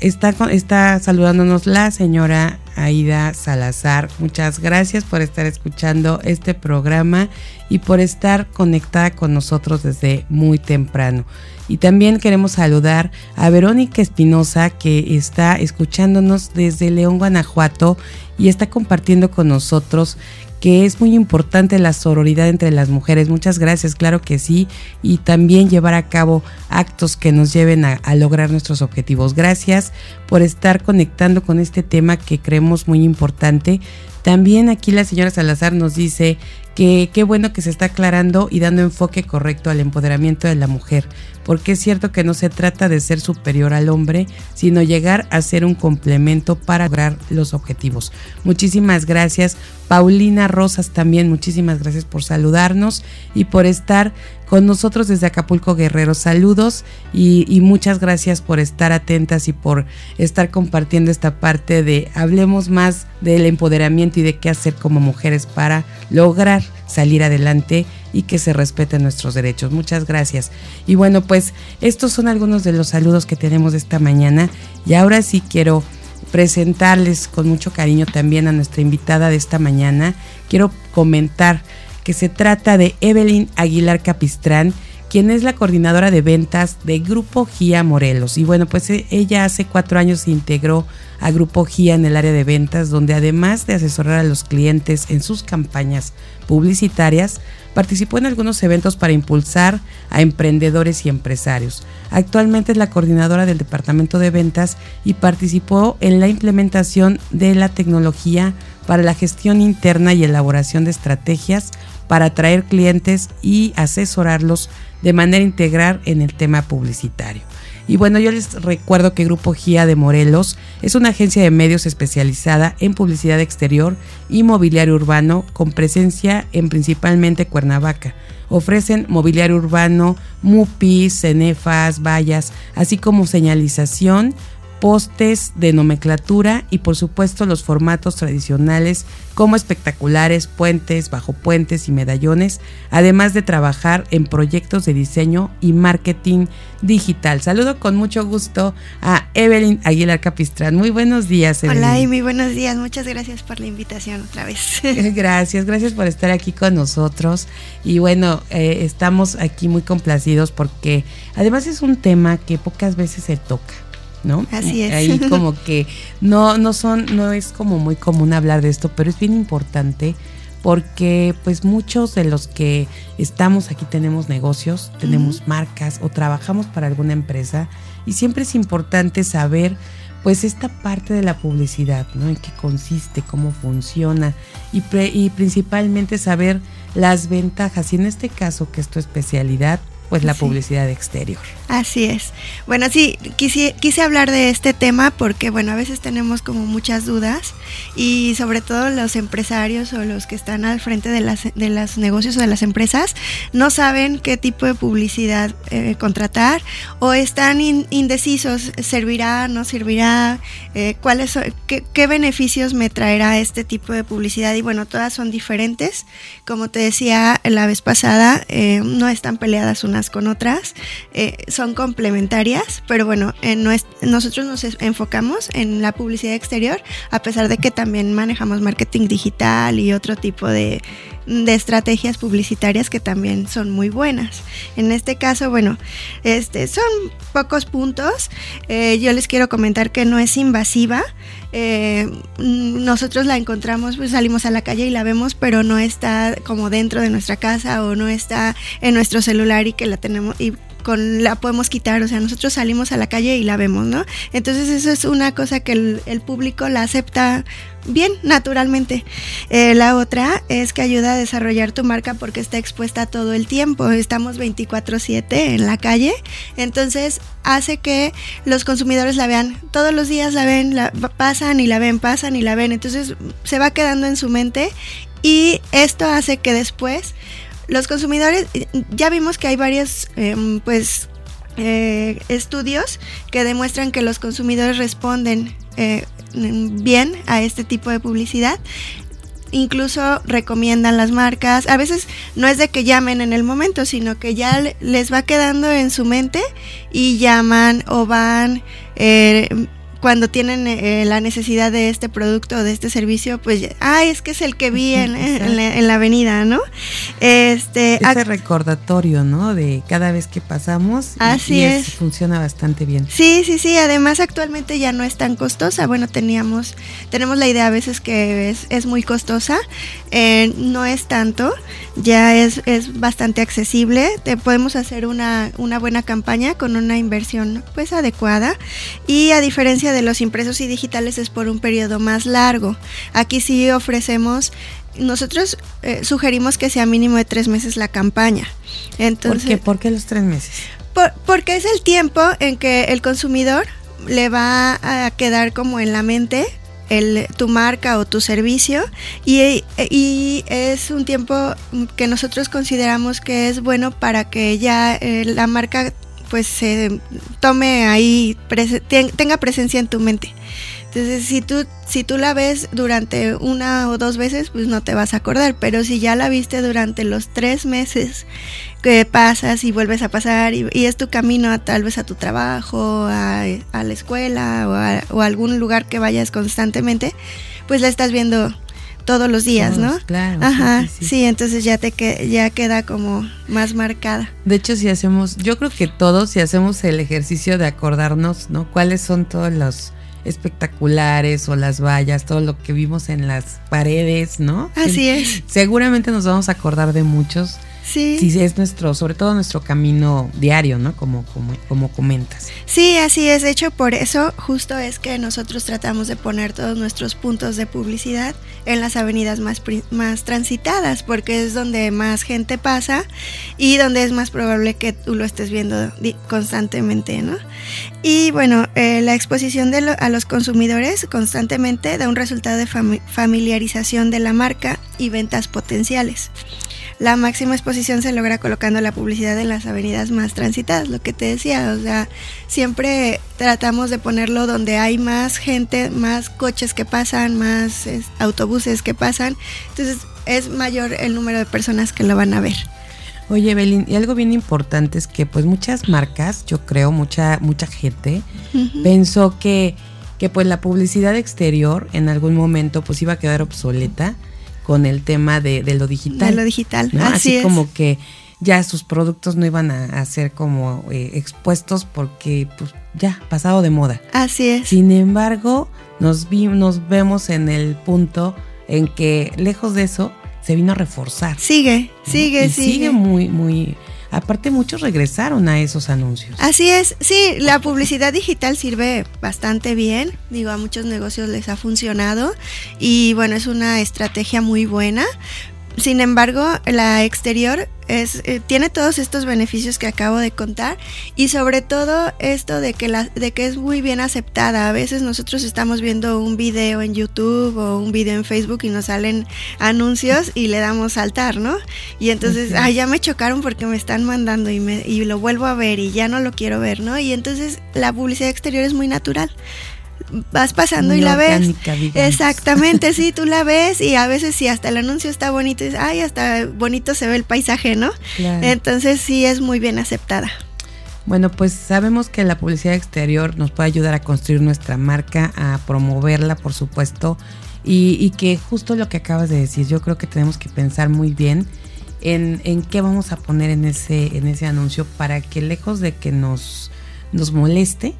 está, está saludándonos la señora Aida Salazar. Muchas gracias por estar escuchando este programa y por estar conectada con nosotros desde muy temprano. Y también queremos saludar a Verónica Espinosa que está escuchándonos desde León, Guanajuato y está compartiendo con nosotros que es muy importante la sororidad entre las mujeres. Muchas gracias, claro que sí, y también llevar a cabo actos que nos lleven a, lograr nuestros objetivos. Gracias por estar conectando con este tema que creemos muy importante. También aquí la señora Salazar nos dice que qué bueno que se está aclarando y dando enfoque correcto al empoderamiento de la mujer, porque es cierto que no se trata de ser superior al hombre, sino llegar a ser un complemento para lograr los objetivos. Muchísimas gracias. Paulina Rosas también, muchísimas gracias por saludarnos y por estar con nosotros desde Acapulco Guerrero. Saludos y, muchas gracias por estar atentas y por estar compartiendo esta parte de hablemos más del empoderamiento y de qué hacer como mujeres para lograr salir adelante y que se respeten nuestros derechos. Muchas gracias. Y bueno, pues estos son algunos de los saludos que tenemos esta mañana y ahora sí quiero presentarles con mucho cariño también a nuestra invitada de esta mañana. Quiero comentar que se trata de Evelyn Aguilar Capistrán, quien es la coordinadora de ventas de Grupo GIA Morelos. Y bueno, pues e, ella hace cuatro años se integró a Grupo GIA en el área de ventas, donde además de asesorar a los clientes en sus campañas publicitarias, participó en algunos eventos para impulsar a emprendedores y empresarios. Actualmente es la coordinadora del departamento de ventas y participó en la implementación de la tecnología para la gestión interna y elaboración de estrategias para atraer clientes y asesorarlos de manera integral en el tema publicitario. Y bueno, yo les recuerdo que Grupo GIA de Morelos es una agencia de medios especializada en publicidad exterior y mobiliario urbano con presencia en principalmente Cuernavaca. Ofrecen mobiliario urbano, MUPIs, cenefas, vallas, así como señalización, postes de nomenclatura y por supuesto los formatos tradicionales como espectaculares, puentes, bajo puentes y medallones, además de trabajar en proyectos de diseño y marketing digital. Saludo con mucho gusto a Evelyn Aguilar Capistrán. Muy buenos días, Evelyn. Hola, muy buenos días. Muchas gracias por la invitación otra vez. Gracias, gracias por estar aquí con nosotros. Y bueno, eh, estamos aquí muy complacidos porque además es un tema que pocas veces se toca. ¿No? Así es. Ahí como que no, no son, no es como muy común hablar de esto, pero es bien importante porque pues muchos de los que estamos aquí tenemos negocios, tenemos marcas o trabajamos para alguna empresa y siempre es importante saber pues esta parte de la publicidad, ¿no? En qué consiste, cómo funciona y, y principalmente saber las ventajas y en este caso que es tu especialidad, pues la publicidad exterior. Así es. Bueno, sí, quise, quise hablar de este tema porque, bueno, a veces tenemos como muchas dudas y sobre todo los empresarios o los que están al frente de, las, de los negocios o de las empresas no saben qué tipo de publicidad eh, contratar o están indecisos, servirá, no servirá, eh, cuáles qué, qué beneficios me traerá este tipo de publicidad y bueno, todas son diferentes. Como te decía la vez pasada, eh, no están peleadas con otras, eh, son complementarias, pero bueno, nosotros nos enfocamos en la publicidad exterior, a pesar de que también manejamos marketing digital y otro tipo de, estrategias publicitarias que también son muy buenas. En este caso, bueno, este, son pocos puntos. Eh, yo les quiero comentar que no es invasiva. Eh, nosotros la encontramos, pues salimos a la calle y la vemos, pero no está como dentro de nuestra casa o no está en nuestro celular y que la tenemos y con la podemos quitar, o sea, nosotros salimos a la calle y la vemos, ¿no? Entonces eso es una cosa que el, público la acepta bien, naturalmente. Eh, la otra es que ayuda a desarrollar tu marca porque está expuesta todo el tiempo, estamos 24/7 en la calle, entonces hace que los consumidores la vean, todos los días la ven, la, pasan y la ven, pasan y la ven, entonces se va quedando en su mente y esto hace que después los consumidores, ya vimos que hay varios, em, pues, eh, estudios que demuestran que los consumidores responden eh, bien a este tipo de publicidad incluso recomiendan las marcas. A veces no es de que llamen en el momento, sino que ya les va quedando en su mente y llaman o van eh, cuando tienen eh, la necesidad de este producto o de este servicio, pues, ay, es que es el que vi en, la, avenida, ¿no? Este, Ese recordatorio, ¿no? De cada vez que pasamos. Así es. Funciona bastante bien. Sí, sí, sí. Además, actualmente ya no es tan costosa. Bueno, teníamos, tenemos la idea a veces que es, es muy costosa. Eh, no es tanto. Ya es, es bastante accesible. Te podemos hacer una, una buena campaña con una inversión, pues, adecuada. Y a diferencia de los impresos y digitales es por un periodo más largo. Aquí sí ofrecemos, nosotros eh, sugerimos que sea mínimo de tres meses la campaña. Entonces, ¿Por qué? los tres meses? porque es el tiempo en que el consumidor le va a quedar como en la mente el, tu marca o tu servicio y, y, es un tiempo que nosotros consideramos que es bueno para que ya eh, la marca pues se tome ahí, tenga presencia en tu mente. Entonces, si tú, si tú la ves durante una o dos veces, pues no te vas a acordar, pero si ya la viste durante los tres meses que pasas y vuelves a pasar y, es tu camino a, tal vez a tu trabajo, a, la escuela o a, o a algún lugar que vayas constantemente, pues la estás viendo todos los días, ¿no? Claro. Ajá, sí, entonces ya te que, ya queda como más marcada. De hecho, si hacemos, yo creo que todos, si hacemos el ejercicio de acordarnos, ¿no? ¿Cuáles son todos los espectaculares o las vallas, todo lo que vimos en las paredes, ¿no? Así es. Seguramente nos vamos a acordar de muchos Sí. Sí, es nuestro, sobre todo nuestro camino diario, ¿no? Como, como, como comentas. Sí, así es. De hecho, por eso justo es que nosotros tratamos de poner todos nuestros puntos de publicidad en las avenidas más, más transitadas, porque es donde más gente pasa y donde es más probable que tú lo estés viendo constantemente, ¿no? Y bueno, eh, la exposición de a los consumidores constantemente da un resultado de familiarización de la marca y ventas potenciales. La máxima exposición se logra colocando la publicidad en las avenidas más transitadas, lo que te decía, o sea, siempre tratamos de ponerlo donde hay más gente, más coches que pasan, más autobuses que pasan, entonces es mayor el número de personas que lo van a ver. Oye, Belín, y algo bien importante es que pues muchas marcas, yo creo, mucha mucha gente pensó que que pues la publicidad exterior en algún momento pues iba a quedar obsoleta con el tema de, lo digital. De lo digital, así, como que ya sus productos no iban a, ser como eh, expuestos porque pues ya pasado de moda. Así es. Sin embargo, nos, vi, nos vemos en el punto en que lejos de eso se vino a reforzar. Sigue, sigue, sigue. Sigue muy, muy Aparte muchos regresaron a esos anuncios. Así es, sí, la publicidad digital sirve bastante bien, digo, a muchos negocios les ha funcionado y bueno, es una estrategia muy buena, sin embargo, la exterior es, eh, tiene todos estos beneficios que acabo de contar y sobre todo esto de que, la, de que es muy bien aceptada. A veces nosotros estamos viendo un video en YouTube o un video en Facebook y nos salen anuncios y le damos saltar, ¿no? Y entonces, ay, ya me chocaron porque me están mandando y, me, y lo vuelvo a ver y ya no lo quiero ver, ¿no? Y entonces la publicidad exterior es muy natural vas pasando y la ves. Exactamente, sí, tú la ves y a veces si hasta el anuncio está bonito, y ay, hasta bonito se ve el paisaje, ¿no? Entonces sí es muy bien aceptada. Bueno, pues sabemos que la publicidad exterior nos puede ayudar a construir nuestra marca, a promoverla, por supuesto, y, y que justo lo que acabas de decir, yo creo que tenemos que pensar muy bien en, en qué vamos a poner en ese, en ese anuncio para que lejos de que nos, nos moleste,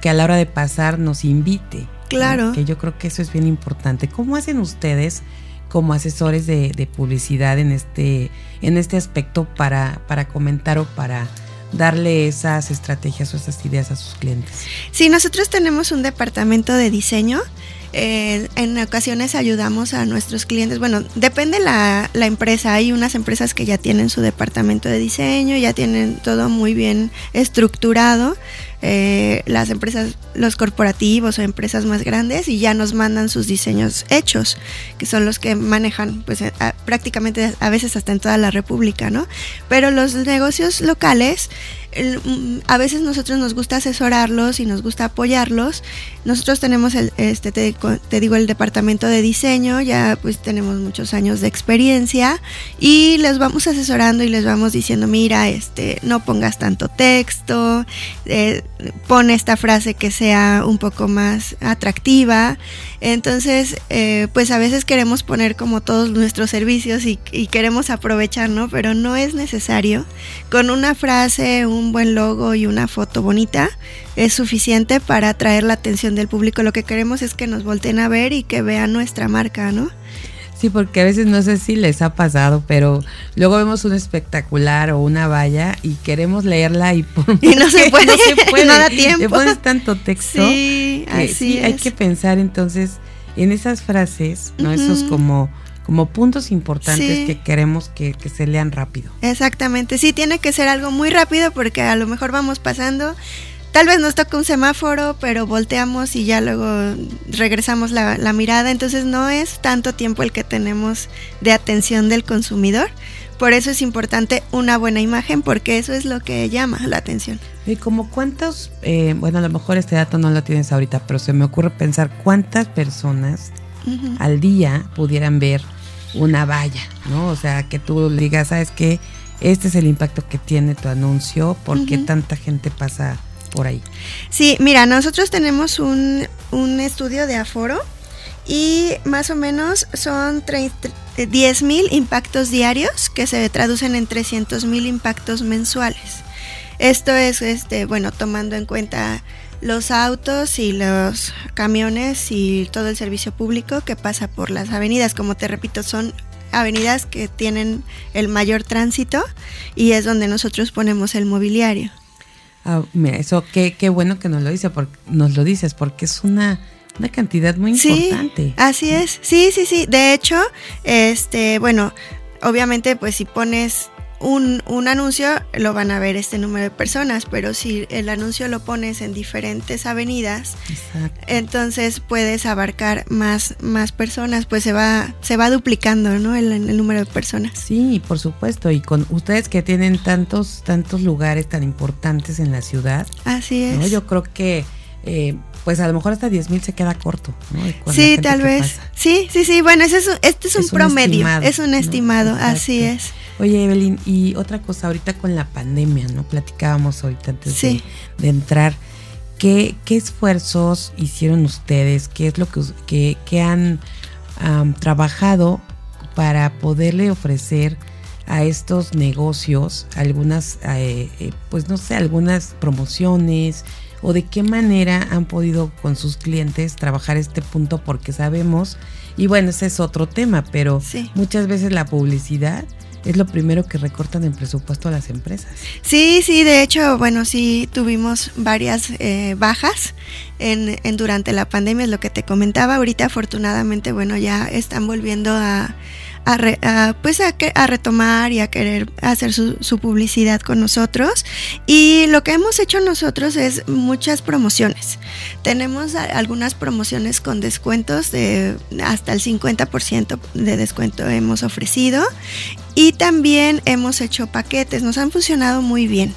que a la hora de pasar nos invite. Claro. Que yo creo que eso es bien importante. ¿Cómo hacen ustedes como asesores de, publicidad en este, en este aspecto para, para comentar o para darle esas estrategias o esas ideas a sus clientes? Sí, nosotros tenemos un departamento de diseño eh, en ocasiones ayudamos a nuestros clientes. Bueno, depende la, la empresa. Hay unas empresas que ya tienen su departamento de diseño, ya tienen todo muy bien estructurado. Eh, las empresas, los corporativos o empresas más grandes y ya nos mandan sus diseños hechos, que son los que manejan pues prácticamente a veces hasta en toda la República, ¿no? Pero los negocios locales Mm, a veces nosotros nos gusta asesorarlos y nos gusta apoyarlos. Nosotros tenemos el, este, te, digo, el departamento de diseño, ya pues tenemos muchos años de experiencia y les vamos asesorando y les vamos diciendo, mira, este, no pongas tanto texto, eh, pon esta frase que sea un poco más atractiva. Entonces, eh, pues a veces queremos poner como todos nuestros servicios y, y queremos aprovechar, ¿no? Pero no es necesario. Con una frase, un buen logo y una foto bonita es suficiente para atraer la atención del público. Lo que queremos es que nos volteen a ver y que vean nuestra marca, ¿no? Sí, porque a veces no sé si les ha pasado, pero luego vemos un espectacular o una valla y queremos leerla y, por y no, se puede, no se puede, no da tiempo. Le pones tanto texto. Sí, así Hay que pensar entonces en esas frases, ¿no? Esos como como puntos importantes que queremos que, se lean rápido. Exactamente, sí, tiene que ser algo muy rápido porque a lo mejor vamos pasando, tal vez nos toca un semáforo, pero volteamos y ya luego regresamos la, la mirada, entonces no es tanto tiempo el que tenemos de atención del consumidor. Por eso es importante una buena imagen porque eso es lo que llama la atención. ¿Y como cuántos, eh, bueno, a lo mejor este dato no lo tienes ahorita, pero se me ocurre pensar cuántas personas al día pudieran ver una valla, ¿no? O sea, que tú digas, ¿sabes qué? Este es el impacto que tiene tu anuncio, porque tanta gente pasa por ahí? Sí, mira, nosotros tenemos un, un estudio de aforo y más o menos son 10 mil impactos diarios que se traducen en 300 mil impactos mensuales. Esto es, este, bueno, tomando en cuenta los autos y los camiones y todo el servicio público que pasa por las avenidas. Como te repito, son avenidas que tienen el mayor tránsito y es donde nosotros ponemos el mobiliario. Ah, mira, eso qué, qué bueno que nos lo dice, porque nos lo dices, porque es una una cantidad muy importante. Así es. Sí, sí, sí. De hecho, este, bueno, obviamente, pues si pones un, un, anuncio, lo van a ver este número de personas, pero si el anuncio lo pones en diferentes avenidas, entonces puedes abarcar más, más personas, pues se va, se va duplicando, ¿no? El, el, número de personas. Sí, por supuesto. Y con ustedes que tienen tantos, tantos lugares tan importantes en la ciudad. Así es. Yo creo que eh, pues a lo mejor hasta 10 mil se queda corto. ¿no? Sí, tal vez. Sí, sí, sí. Bueno, ese es, este es un promedio, es un estimado, así es. Oye, Evelyn, y otra cosa, ahorita con la pandemia, ¿no? Platicábamos ahorita antes de, entrar. ¿Qué, ¿Qué, esfuerzos hicieron ustedes? ¿Qué es lo que, que, han trabajado para poderle ofrecer a estos negocios algunas, eh, eh, pues no sé, algunas promociones, o de qué manera han podido con sus clientes trabajar este punto porque sabemos, y bueno, ese es otro tema, pero muchas veces la publicidad es lo primero que recortan en presupuesto a las empresas. Sí, sí, de hecho, bueno, sí tuvimos varias eh, bajas en, en, durante la pandemia, es lo que te comentaba. Ahorita, afortunadamente, bueno, ya están volviendo a a, pues a, retomar y a querer hacer su, publicidad con nosotros. Y lo que hemos hecho nosotros es muchas promociones. Tenemos algunas promociones con descuentos de hasta el 50% de descuento hemos ofrecido. Y también hemos hecho paquetes, nos han funcionado muy bien,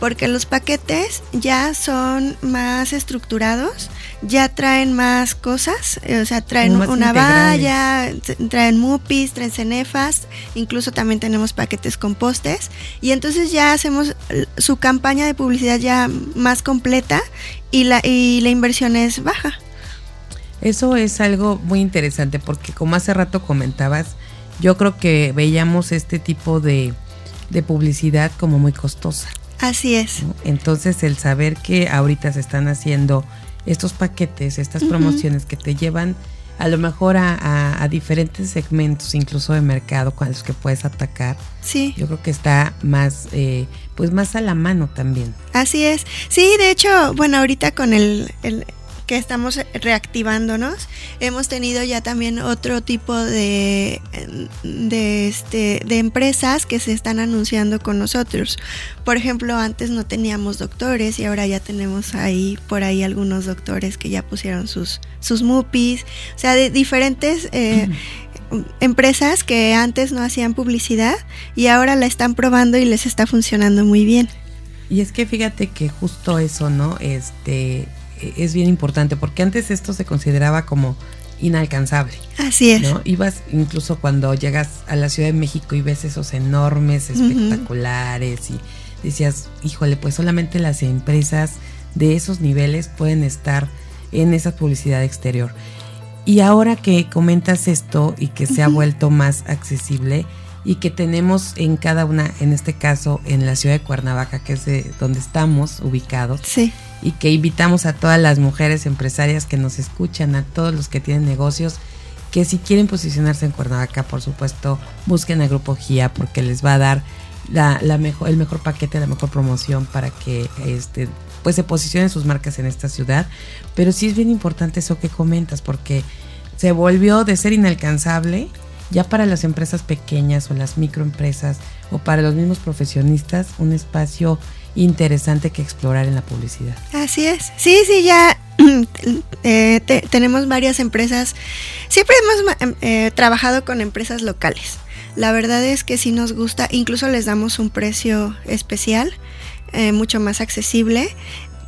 porque los paquetes ya son más estructurados, ya traen más cosas, o sea, traen una valla, traen mupis, traen cenefas, incluso también tenemos paquetes con postes, y entonces ya hacemos su campaña de publicidad ya más completa y la, y la inversión es baja. Eso es algo muy interesante porque como hace rato comentabas, yo creo que veíamos este tipo de, publicidad como muy costosa. Así es. Entonces el saber que ahorita se están haciendo estos paquetes, estas promociones que te llevan a lo mejor a, diferentes segmentos, incluso de mercado, con los que puedes atacar. Sí. Yo creo que está más, eh, pues más a la mano también. Así es. Sí, de hecho, bueno, ahorita con el, que estamos reactivándonos. Hemos tenido ya también otro tipo de, de, este, de empresas que se están anunciando con nosotros. Por ejemplo, antes no teníamos doctores y ahora ya tenemos ahí por ahí algunos doctores que ya pusieron sus, sus MUPIs, o sea, de diferentes... Eh, empresas que antes no hacían publicidad y ahora la están probando y les está funcionando muy bien. Y es que fíjate que justo eso, ¿no? Este, es bien importante, porque antes esto se consideraba como inalcanzable. Así es. ¿no? Ibas incluso cuando llegas a la Ciudad de México y ves esos enormes, espectaculares y decías, híjole, pues solamente las empresas de esos niveles pueden estar en esa publicidad exterior. Y ahora que comentas esto y que se ha vuelto más accesible y que tenemos en cada una, en este caso en la ciudad de Cuernavaca, que es de donde estamos ubicados, sí y que invitamos a todas las mujeres empresarias que nos escuchan, a todos los que tienen negocios, que si quieren posicionarse en Cuernavaca, por supuesto, busquen al Grupo GIA porque les va a dar la, mejor, el mejor paquete, la mejor promoción para que este, pues se posicionen sus marcas en esta ciudad. Pero sí es bien importante eso que comentas porque se volvió de ser inalcanzable ya para las empresas pequeñas o las microempresas o para los mismos profesionistas un espacio interesante que explorar en la publicidad. Así es. Sí, sí, ya eh, tenemos varias empresas. Siempre hemos eh, trabajado con empresas locales. La verdad es que sí nos gusta, incluso les damos un precio especial, eh, mucho más accesible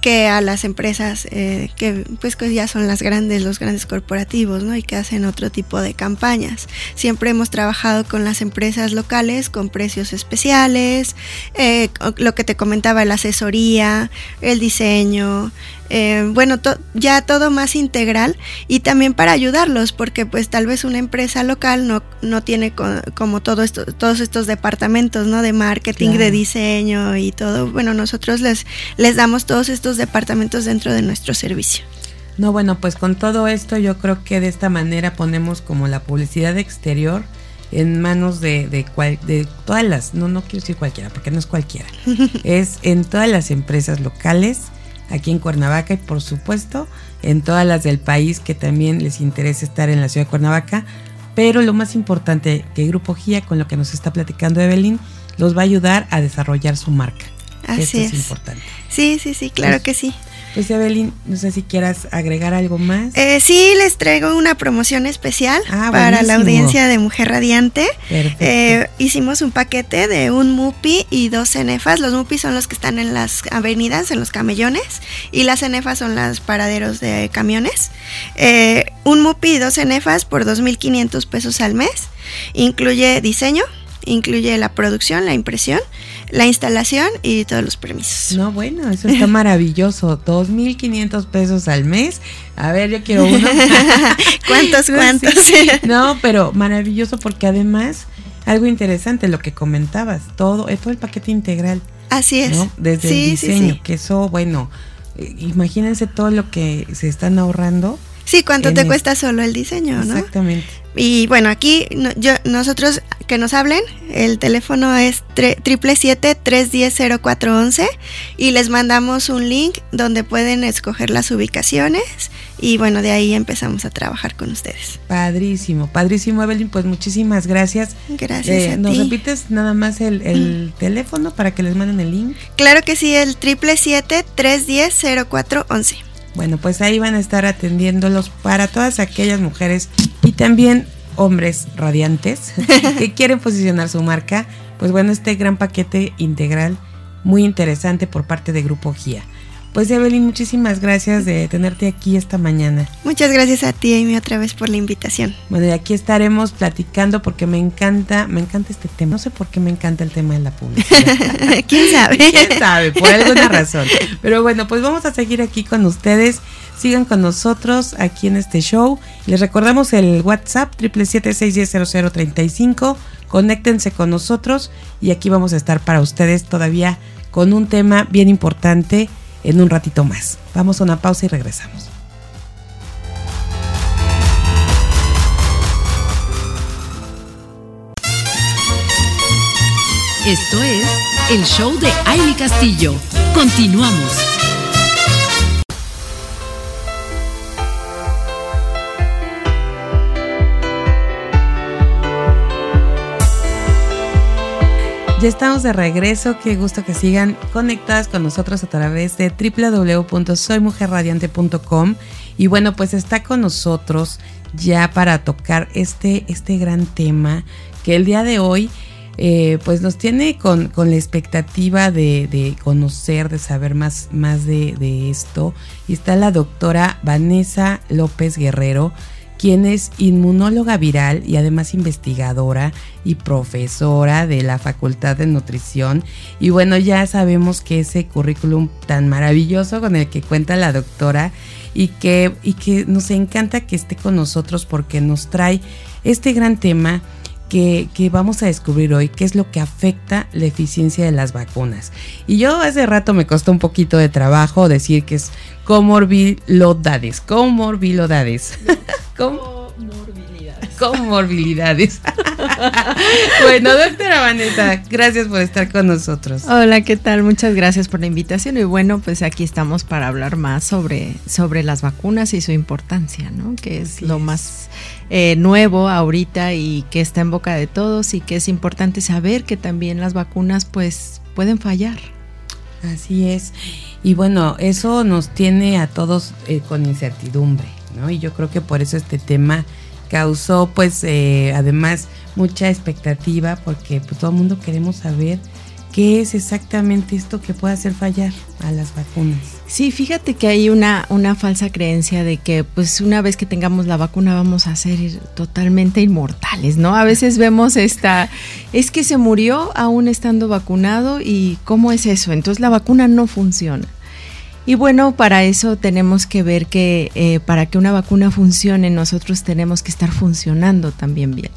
que a las empresas eh, que pues ya son las grandes, los grandes corporativos, ¿no? Y que hacen otro tipo de campañas. Siempre hemos trabajado con las empresas locales con precios especiales, eh, lo que te comentaba, la asesoría, el diseño, eh, bueno, ya todo más integral y también para ayudarlos, porque pues tal vez una empresa local no, no tiene como todo esto, todos estos departamentos, ¿no? De marketing, de diseño y todo. Bueno, nosotros les, les damos todos estos departamentos dentro de nuestro servicio. No, bueno, pues con todo esto yo creo que de esta manera ponemos como la publicidad exterior en manos de, de, de todas las, no, no quiero decir cualquiera, porque no es cualquiera, es en todas las empresas locales, aquí en Cuernavaca y por supuesto en todas las del país que también les interesa estar en la ciudad de Cuernavaca. Pero lo más importante, que Grupo GIA, con lo que nos está platicando Evelyn, los va a ayudar a desarrollar su marca. Así es. importante. Sí, sí, sí, claro pues que sí. Pues Evelyn, no sé si quieras agregar algo más. Eh, sí, les traigo una promoción especial ah, para la audiencia de Mujer Radiante. Eh, hicimos un paquete de un MUPI y dos cenefas. Los MUPI son los que están en las avenidas, en los camellones, y las cenefas son los paraderos de camiones. Eh, un MUPI y dos cenefas por 2.500 pesos al mes. Incluye diseño, incluye la producción, la impresión, la instalación y todos los permisos. No, bueno, eso está maravilloso. 2.500 pesos al mes. A ver, yo quiero uno. ¿Cuántos, cuántos? No, pero maravilloso porque además, algo interesante, lo que comentabas, todo, todo el paquete integral. Así es. Desde el diseño, que eso, bueno, eh, imagínense todo lo que se están ahorrando. Sí, cuánto te cuesta solo el diseño, ¿no? Exactamente. Y bueno, aquí yo, nosotros que nos hablen, el teléfono es 777-310-0411 y les mandamos un link donde pueden escoger las ubicaciones y bueno, de ahí empezamos a trabajar con ustedes. Padrísimo, padrísimo Evelyn, pues muchísimas gracias. Gracias. Eh, ¿Nos repites nada más el, teléfono para que les manden el link? Claro que sí, el 777-310-0411. Bueno, pues ahí van a estar atendiéndolos para todas aquellas mujeres y también hombres radiantes que quieren posicionar su marca, pues bueno, este gran paquete integral muy interesante por parte de Grupo GIA. Pues Evelyn, muchísimas gracias de tenerte aquí esta mañana. Muchas gracias a ti, Amy, otra vez por la invitación. Bueno, y aquí estaremos platicando porque me encanta, me encanta este tema. No sé por qué me encanta el tema de la publicidad. ¿Quién sabe? ¿Quién sabe? Por alguna razón. Pero bueno, pues vamos a seguir aquí con ustedes. Sigan con nosotros aquí en este show. Les recordamos el WhatsApp 777-610-0035. Conéctense con nosotros y aquí vamos a estar para ustedes todavía con un tema bien importante en un ratito más. Vamos a una pausa y regresamos. Esto es el show de Aile Castillo. Continuamos. Ya estamos de regreso, qué gusto que sigan conectadas con nosotros a través de www.soymujerradiante.com y bueno, pues está con nosotros ya para tocar este, este gran tema que el día de hoy eh, pues nos tiene con, la expectativa de, conocer, de saber más, más de, de esto. Y está la doctora Vanessa López Guerrero quien es inmunóloga viral y además investigadora y profesora de la Facultad de Nutrición. Y bueno, ya sabemos que ese currículum tan maravilloso con el que cuenta la doctora y que, y que nos encanta que esté con nosotros porque nos trae este gran tema. Que, que, vamos a descubrir hoy, qué es lo que afecta la eficiencia de las vacunas. Y yo hace rato me costó un poquito de trabajo decir que es comorbilidades, comorbilidades. Comorbilidades. Comorbilidades. bueno, doctora Vanessa, gracias por estar con nosotros. Hola, ¿qué tal? Muchas gracias por la invitación. Y bueno, pues aquí estamos para hablar más sobre, sobre las vacunas y su importancia, ¿no? Que es lo más eh, nuevo ahorita y que está en boca de todos y que es importante saber que también las vacunas pues pueden fallar. Así es. Y bueno, eso nos tiene a todos eh, con incertidumbre, ¿no? Y yo creo que por eso este tema causó, pues, eh, además, mucha expectativa, porque pues, todo el mundo queremos saber qué es exactamente esto que puede hacer fallar a las vacunas. Sí, fíjate que hay una, una falsa creencia de que pues una vez que tengamos la vacuna vamos a ser totalmente inmortales, ¿no? A veces vemos esta, es que se murió aún estando vacunado y ¿cómo es eso? Entonces la vacuna no funciona. Y bueno, para eso tenemos que ver que eh, para que una vacuna funcione, nosotros tenemos que estar funcionando también bien.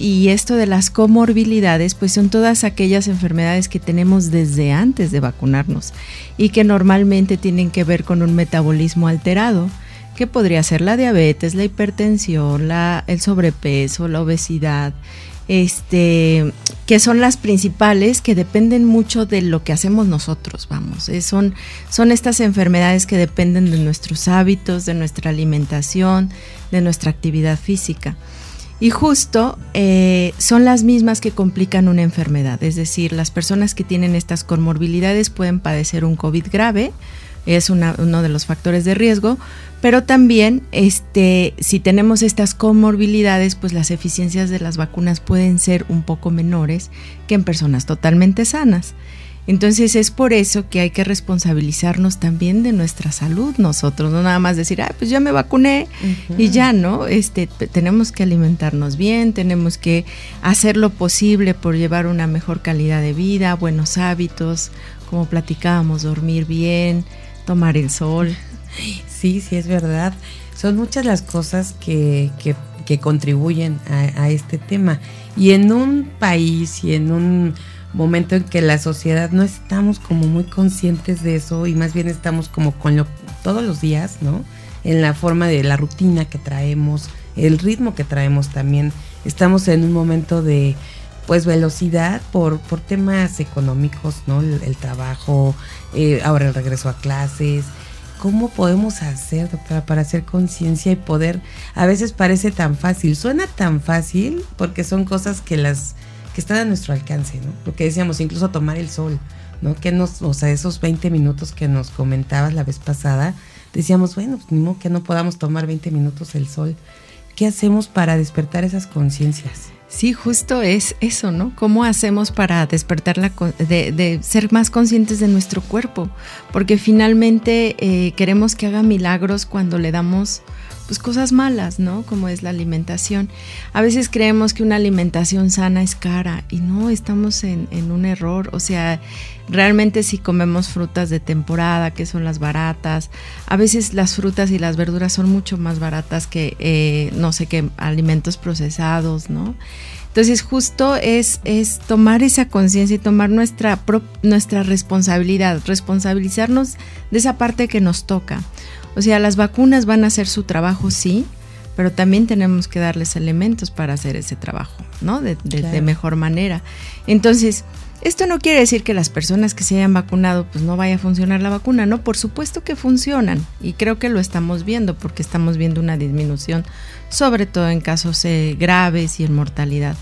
Y esto de las comorbilidades, pues son todas aquellas enfermedades que tenemos desde antes de vacunarnos y que normalmente tienen que ver con un metabolismo alterado, que podría ser la diabetes, la hipertensión, la, el sobrepeso, la obesidad, este, que son las principales que dependen mucho de lo que hacemos nosotros, vamos. Eh, son, son estas enfermedades que dependen de nuestros hábitos, de nuestra alimentación, de nuestra actividad física. Y justo eh, son las mismas que complican una enfermedad, es decir, las personas que tienen estas comorbilidades pueden padecer un COVID grave, es uno de los factores de riesgo, pero también este, si tenemos estas comorbilidades, pues las eficiencias de las vacunas pueden ser un poco menores que en personas totalmente sanas. Entonces es por eso que hay que responsabilizarnos también de nuestra salud nosotros, no nada más decir, ah, pues ya me vacuné y ya, ¿no? Este, tenemos que alimentarnos bien, tenemos que hacer lo posible por llevar una mejor calidad de vida, buenos hábitos, como platicábamos, dormir bien, tomar el sol. Sí, sí, es verdad. Son muchas las cosas que, que, contribuyen a, este tema. Y en un país y en un momento en que la sociedad no estamos como muy conscientes de eso y más bien estamos como con lo todos los días, ¿no? En la forma de la rutina que traemos, el ritmo que traemos también. Estamos en un momento de pues velocidad por, por temas económicos, ¿no? El, trabajo, eh, ahora el regreso a clases. ¿Cómo podemos hacer, doctora, para hacer conciencia y poder? A veces parece tan fácil, suena tan fácil porque son cosas que las que a nuestro alcance, ¿no? Lo que decíamos, incluso tomar el sol, ¿no? Que nos, o sea, esos 20 minutos que nos comentabas la vez pasada, decíamos, bueno, pues ni modo que no podamos tomar 20 minutos el sol. ¿Qué hacemos para despertar esas conciencias? Sí, justo es eso, ¿no? ¿Cómo hacemos para despertar la, de, de ser más conscientes de nuestro cuerpo? Porque finalmente eh, queremos que haga milagros cuando le damos pues cosas malas, ¿no? Como es la alimentación. A veces creemos que una alimentación sana es cara y no, estamos en, en, un error. O sea, realmente si comemos frutas de temporada, que son las baratas, a veces las frutas y las verduras son mucho más baratas que, eh, no sé, qué alimentos procesados, ¿no? Entonces justo es, es tomar esa conciencia y tomar nuestra, nuestra responsabilidad, responsabilizarnos de esa parte que nos toca. O sea, las vacunas van a hacer su trabajo, sí, pero también tenemos que darles elementos para hacer ese trabajo, ¿no? De, mejor manera. Entonces, esto no quiere decir que las personas que se hayan vacunado pues no vaya a funcionar la vacuna, no, por supuesto que funcionan y creo que lo estamos viendo porque estamos viendo una disminución, sobre todo en casos eh, graves y en mortalidad,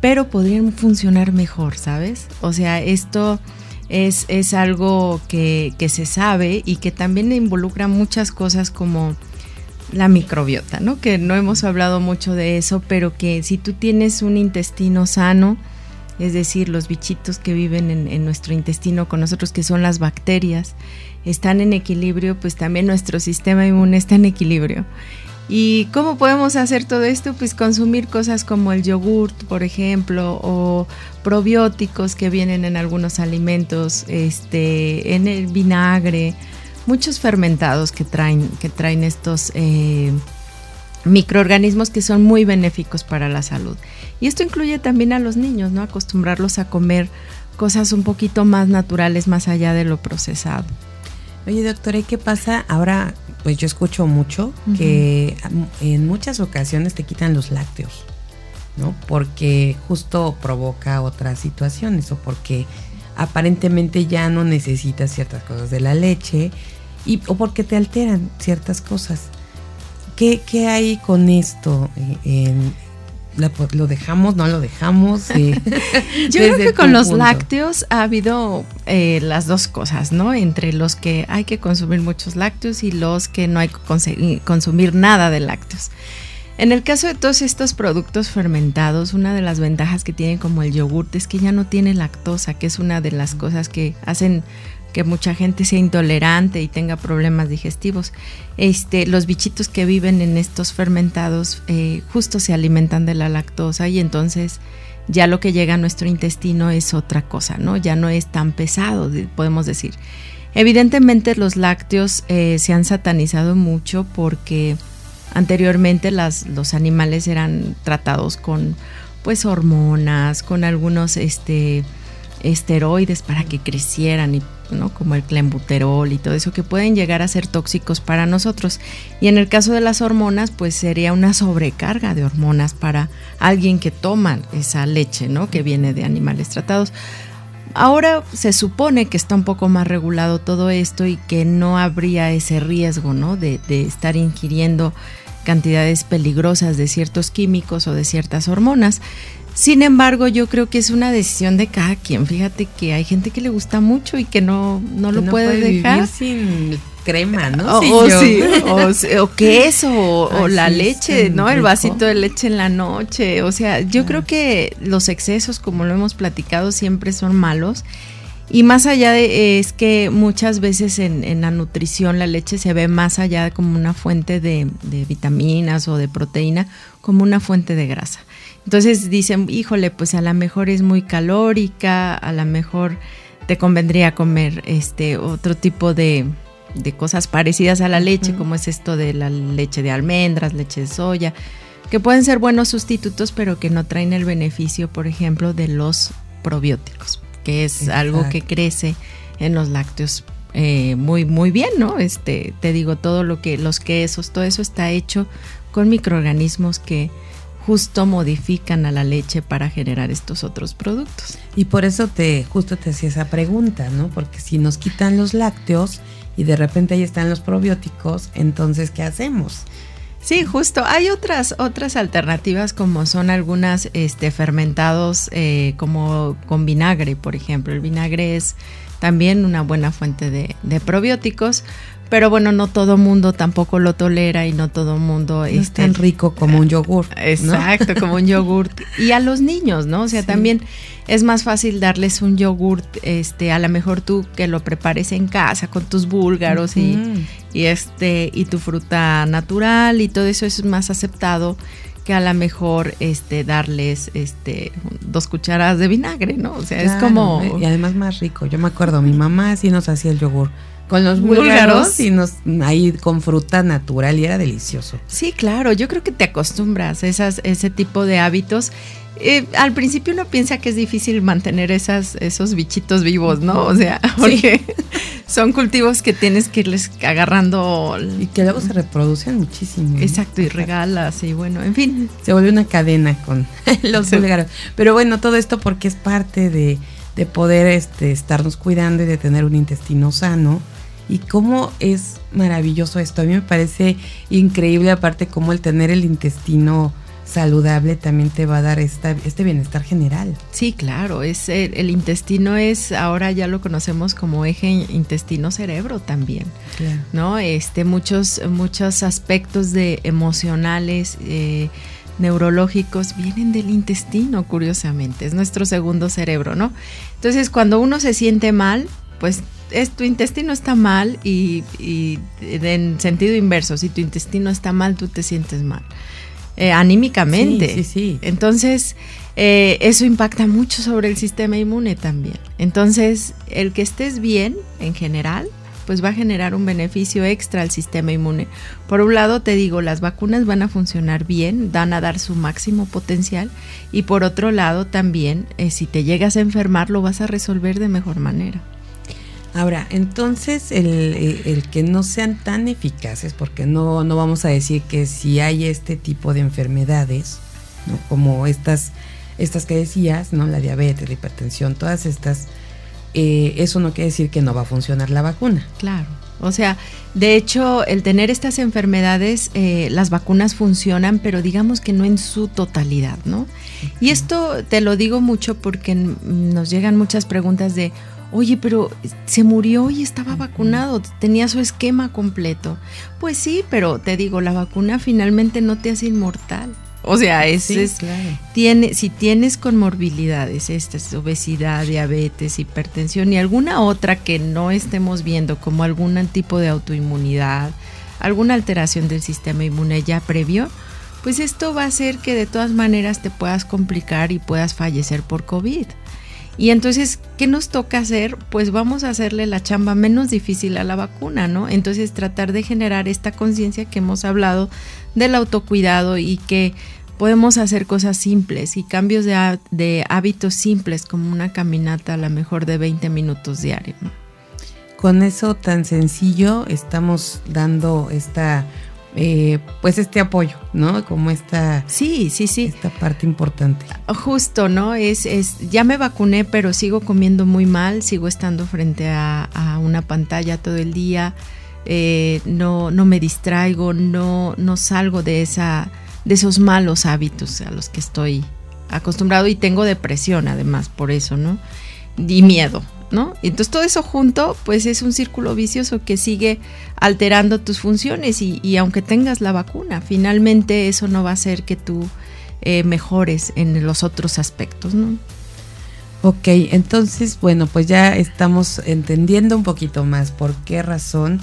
pero podrían funcionar mejor, ¿sabes? O sea, esto es, es algo que, se sabe y que también involucra muchas cosas como la microbiota, ¿no? Que no hemos hablado mucho de eso, pero que si tú tienes un intestino sano, es decir, los bichitos que viven en, en, nuestro intestino con nosotros, que son las bacterias, están en equilibrio, pues también nuestro sistema inmune está en equilibrio. ¿Y cómo podemos hacer todo esto? Pues consumir cosas como el yogurt, por ejemplo, o probióticos que vienen en algunos alimentos, este, en el vinagre, muchos fermentados que traen, que traen estos eh, microorganismos que son muy benéficos para la salud. Y esto incluye también a los niños, ¿no? Acostumbrarlos a comer cosas un poquito más naturales, más allá de lo procesado. Oye, doctora, ¿y qué pasa ahora pues yo escucho mucho que en muchas ocasiones te quitan los lácteos, ¿no? Porque justo provoca otras situaciones o porque aparentemente ya no necesitas ciertas cosas de la leche y, o porque te alteran ciertas cosas. ¿Qué, qué hay con esto en, lo dejamos, no lo dejamos. Yo creo que con los lácteos ha habido eh, las dos cosas, ¿no? Entre los que hay que consumir muchos lácteos y los que no hay que consumir nada de lácteos. En el caso de todos estos productos fermentados, una de las ventajas que tienen como el yogurt es que ya no tiene lactosa, que es una de las cosas que hacen que mucha gente sea intolerante y tenga problemas digestivos. Este, los bichitos que viven en estos fermentados eh, justo se alimentan de la lactosa y entonces ya lo que llega a nuestro intestino es otra cosa, ¿no? Ya no es tan pesado, podemos decir. Evidentemente los lácteos eh, se han satanizado mucho porque anteriormente las, los animales eran tratados con pues hormonas, con algunos este, esteroides para que crecieran y como el clenbuterol y todo eso que pueden llegar a ser tóxicos para nosotros. Y en el caso de las hormonas, pues sería una sobrecarga de hormonas para alguien que toma esa leche, ¿no? que viene de animales tratados. Ahora se supone que está un poco más regulado todo esto y que no habría ese riesgo, ¿no? De, de estar ingiriendo cantidades peligrosas de ciertos químicos o de ciertas hormonas. Sin embargo, yo creo que es una decisión de cada quien. Fíjate que hay gente que le gusta mucho y que no, no lo puede, dejar. sin crema, ¿no? O, o, queso, o, la leche, ¿no? El vasito de leche en la noche. O sea, yo creo que los excesos, como lo hemos platicado, siempre son malos. Y más allá de es que muchas veces en, la nutrición la leche se ve más allá como una fuente de, de vitaminas o de proteína, como una fuente de grasa. Entonces dicen, híjole, pues a lo mejor es muy calórica, a lo mejor te convendría comer este otro tipo de, cosas parecidas a la leche, como es esto de la leche de almendras, leche de soya, que pueden ser buenos sustitutos, pero que no traen el beneficio, por ejemplo, de los probióticos, que es algo que crece en los lácteos eh, muy, muy bien, ¿no? Este, te digo, todo lo que, los quesos, todo eso está hecho con microorganismos que justo modifican a la leche para generar estos otros productos. Y por eso te justo te hacía esa pregunta, ¿no? Porque si nos quitan los lácteos y de repente ahí están los probióticos, entonces ¿qué hacemos? Sí, justo. Hay otras otras alternativas como son algunas este, fermentados eh, como con vinagre, por ejemplo. El vinagre es también una buena fuente de, de probióticos. Pero bueno, no todo mundo tampoco lo tolera y no todo mundo es tan este, rico como un yogur. Exacto, como un yogur. Y a los niños, ¿no? O sea, también es más fácil darles un yogur, este, a lo mejor tú que lo prepares en casa con tus búlgaros y, y, este, y tu fruta natural y todo eso es más aceptado que a lo mejor este darles este dos cucharadas de vinagre, ¿no? O sea, es como y además más rico. Yo me acuerdo, mi mamá sí nos hacía el yogur con los búlgaros y nos ahí con fruta natural y era delicioso. Sí, claro, yo creo que te acostumbras a esas, ese tipo de hábitos. Eh, al principio uno piensa que es difícil mantener esas, esos bichitos vivos, ¿no? O sea, porque son cultivos que tienes que irles agarrando. Y que luego se reproducen muchísimo. Exacto, y regalas, y bueno, en fin. Se vuelve una cadena con los búlgaros. Pero bueno, todo esto porque es parte de, de poder este, estarnos cuidando y de tener un intestino sano y cómo es maravilloso esto. A mí me parece increíble, aparte, cómo el tener el intestino saludable también te va a dar esta, este bienestar general. Sí, claro, es el, intestino es ahora ya lo conocemos como eje intestino-cerebro también, ¿no? Este muchos muchos aspectos de emocionales eh, neurológicos vienen del intestino, curiosamente, es nuestro segundo cerebro, ¿no? Entonces, cuando uno se siente mal, pues es, tu intestino está mal y, en sentido inverso, si tu intestino está mal, tú te sientes mal. Eh, anímicamente. Sí, sí, sí. Entonces, eh, eso impacta mucho sobre el sistema inmune también. Entonces, el que estés bien en general, pues va a generar un beneficio extra al sistema inmune. Por un lado, te digo, las vacunas van a funcionar bien, van a dar su máximo potencial y por otro lado también, eh, si te llegas a enfermar, lo vas a resolver de mejor manera. Ahora, entonces el, el, que no sean tan eficaces, porque no, no vamos a decir que si hay este tipo de enfermedades, ¿no? como estas, estas que decías, ¿no? la diabetes, la hipertensión, todas estas, eh, eso no quiere decir que no va a funcionar la vacuna. Claro. O sea, de hecho, el tener estas enfermedades, eh, las vacunas funcionan, pero digamos que no en su totalidad, ¿no? Y esto te lo digo mucho porque nos llegan muchas preguntas de, Oye, pero se murió y estaba vacunado, tenía su esquema completo. Pues sí, pero te digo, la vacuna finalmente no te hace inmortal. O sea, es, tiene, si tienes comorbilidades, estas, obesidad, diabetes, hipertensión y alguna otra que no estemos viendo, como algún tipo de autoinmunidad, alguna alteración del sistema inmune ya previo, pues esto va a hacer que de todas maneras te puedas complicar y puedas fallecer por COVID. Y entonces, ¿qué nos toca hacer? Pues vamos a hacerle la chamba menos difícil a la vacuna, ¿no? Entonces tratar de generar esta conciencia que hemos hablado del autocuidado y que podemos hacer cosas simples y cambios de, hábitos simples como una caminata a lo mejor de 20 minutos diarios. Con eso tan sencillo estamos dando esta eh, pues este apoyo, ¿no? Como esta sí, sí, sí, esta parte importante. Justo, ¿no? Es, es ya me vacuné, pero sigo comiendo muy mal, sigo estando frente a, una pantalla todo el día, eh, no, no me distraigo, no, no salgo de esa de esos malos hábitos a los que estoy acostumbrado y tengo depresión además por eso, ¿no? Y miedo, ¿no? Entonces todo eso junto, pues es un círculo vicioso que sigue alterando tus funciones y, aunque tengas la vacuna, finalmente eso no va a hacer que tú eh, mejores en los otros aspectos, ¿no? Ok, entonces, bueno, pues ya estamos entendiendo un poquito más por qué razón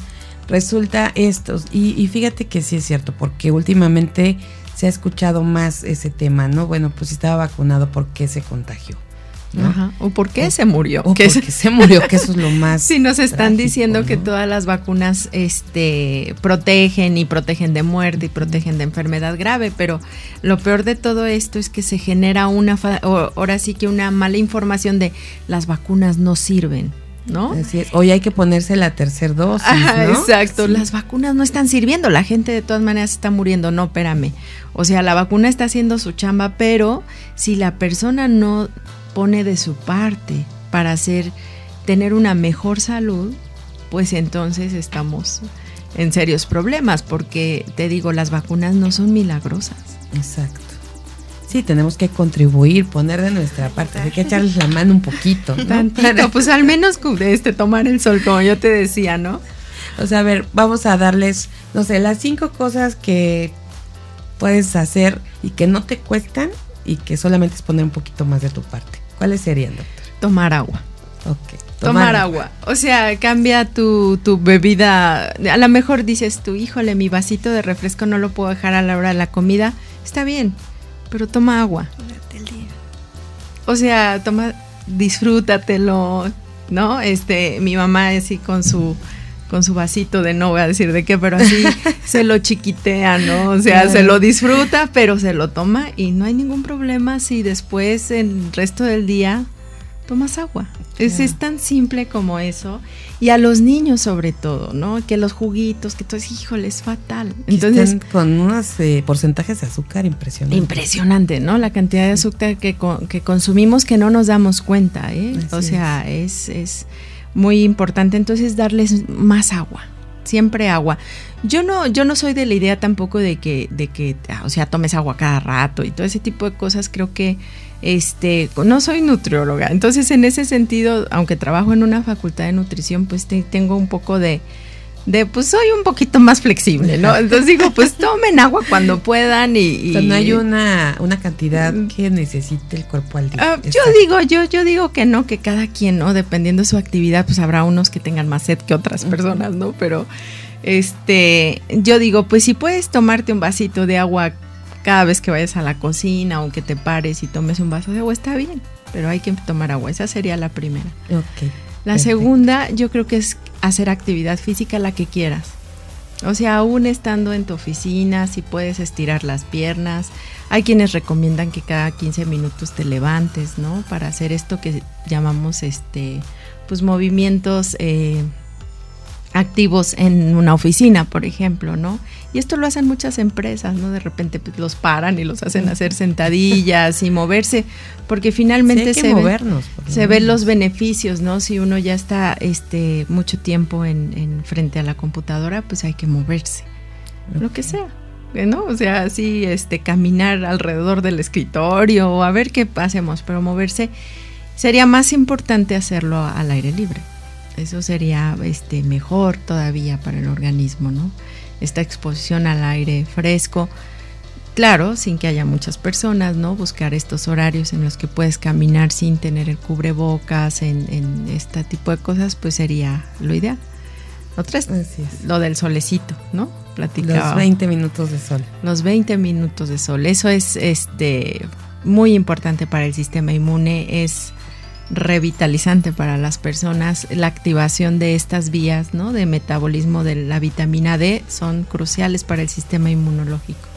resulta esto. Y, y fíjate que sí es cierto, porque últimamente se ha escuchado más ese tema, ¿no? Bueno, pues si estaba vacunado, ¿por qué se contagió? Ajá. O por qué se murió. O porque se murió, que eso es lo más. Sí, nos están diciendo que todas las vacunas este, protegen y protegen de muerte y protegen de enfermedad grave, pero lo peor de todo esto es que se genera una, ahora sí que una mala información de las vacunas no sirven. ¿no? Así es. Hoy hay que ponerse la tercera dosis. Exacto, las vacunas no están sirviendo, la gente de todas maneras está muriendo, no, espérame. O sea, la vacuna está haciendo su chamba, pero si la persona no pone de su parte para hacer, tener una mejor salud, pues entonces estamos en serios problemas, porque te digo, las vacunas no son milagrosas. Exacto. Sí, tenemos que contribuir, poner de nuestra parte, hay que echarles la mano un poquito. ¿no? pues al menos este, tomar el sol, como yo te decía, ¿no? O sea, a ver, vamos a darles, no sé, las cinco cosas que puedes hacer y que no te cuestan y que solamente es poner un poquito más de tu parte. ¿Cuáles serían, doctor? Tomar agua. Ok. Tomar, agua. O sea, cambia tu, tu, bebida. A lo mejor dices tú, híjole, mi vasito de refresco no lo puedo dejar a la hora de la comida. Está bien, pero toma agua. O sea, toma, disfrútatelo, ¿no? Este, mi mamá así con su con su vasito de no voy a decir de qué, pero así se lo chiquitea, ¿no? O sea, se lo disfruta, pero se lo toma y no hay ningún problema si después en el resto del día tomas agua. Es, es, tan simple como eso. Y a los niños sobre todo, ¿no? Que los juguitos, que todo es, híjole, es fatal. Entonces, con unos eh, porcentajes de azúcar impresionante. Impresionante, ¿no? La cantidad de azúcar que, que consumimos que no nos damos cuenta, ¿eh? o sea, es, es muy importante entonces darles más agua siempre agua. Yo no, yo no soy de la idea tampoco de que, de que, o sea, tomes agua cada rato y todo ese tipo de cosas. Creo que este, no soy nutrióloga, entonces en ese sentido, aunque trabajo en una facultad de nutrición, pues tengo un poco de, de, pues soy un poquito más flexible, ¿no? Entonces digo, pues tomen agua cuando puedan y... no hay una, una cantidad mm. que necesite el cuerpo al día. Ah, yo digo, yo, yo digo que no, que cada quien, ¿no? Dependiendo de su actividad, pues habrá unos que tengan más sed que otras personas, ¿no? Pero, este, yo digo, pues si puedes tomarte un vasito de agua cada vez que vayas a la cocina o que te pares y tomes un vaso de agua, está bien, pero hay que tomar agua. Esa sería la primera. Ok. La segunda, yo creo que es hacer actividad física la que quieras. O sea, aún estando en tu oficina, si puedes estirar las piernas. Hay quienes recomiendan que cada 15 minutos te levantes, ¿no? Para hacer esto que llamamos, este, pues movimientos eh, activos en una oficina, por ejemplo, ¿no? Y esto lo hacen muchas empresas, ¿no? De repente pues, los paran y los hacen hacer sentadillas y moverse, porque finalmente se, movernos, se ven los beneficios, ¿no? Si uno ya está este, mucho tiempo en, frente a la computadora, pues hay que moverse, lo que sea. ¿no? O sea, así, este, caminar alrededor del escritorio o a ver qué hacemos, pero moverse sería más importante hacerlo al aire libre. Eso sería este, mejor todavía para el organismo, ¿no? Esta exposición al aire fresco. Claro, sin que haya muchas personas, ¿no? Buscar estos horarios en los que puedes caminar sin tener el cubrebocas, en, en este tipo de cosas, pues sería lo ideal. Otra es, lo del solecito, ¿no? Platicaba. Los 20 minutos de sol. Los 20 minutos de sol. Eso es este muy importante para el sistema inmune. Es revitalizante para las personas. La activación de estas vías ¿no? de metabolismo de la vitamina D son cruciales para el sistema inmunológico.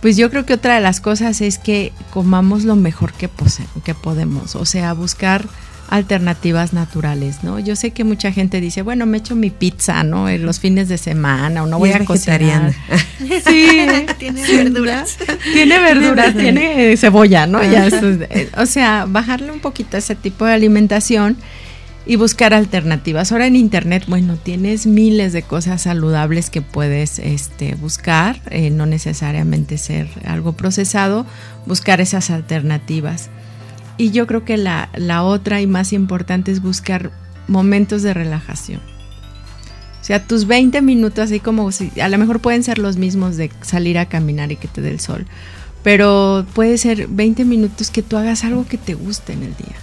Pues yo creo que otra de las cosas es que comamos lo mejor que, que podemos, o sea, buscar alternativas naturales, ¿no? Yo sé que mucha gente dice, bueno, me echo mi pizza, ¿no? En los fines de semana o no voy a cocinar. Sí, tiene verduras. Tiene verduras, tiene cebolla, ¿no? Ya, eh, o sea, bajarle un poquito a ese tipo de alimentación y buscar alternativas. Ahora en internet, bueno, tienes miles de cosas saludables que puedes este, buscar, eh, no necesariamente ser algo procesado, buscar esas alternativas. Y yo creo que la, otra y más importante es buscar momentos de relajación. O sea, tus 20 minutos, así como si a lo mejor pueden ser los mismos de salir a caminar y que te dé el sol, pero puede ser 20 minutos que tú hagas algo que te guste en el día.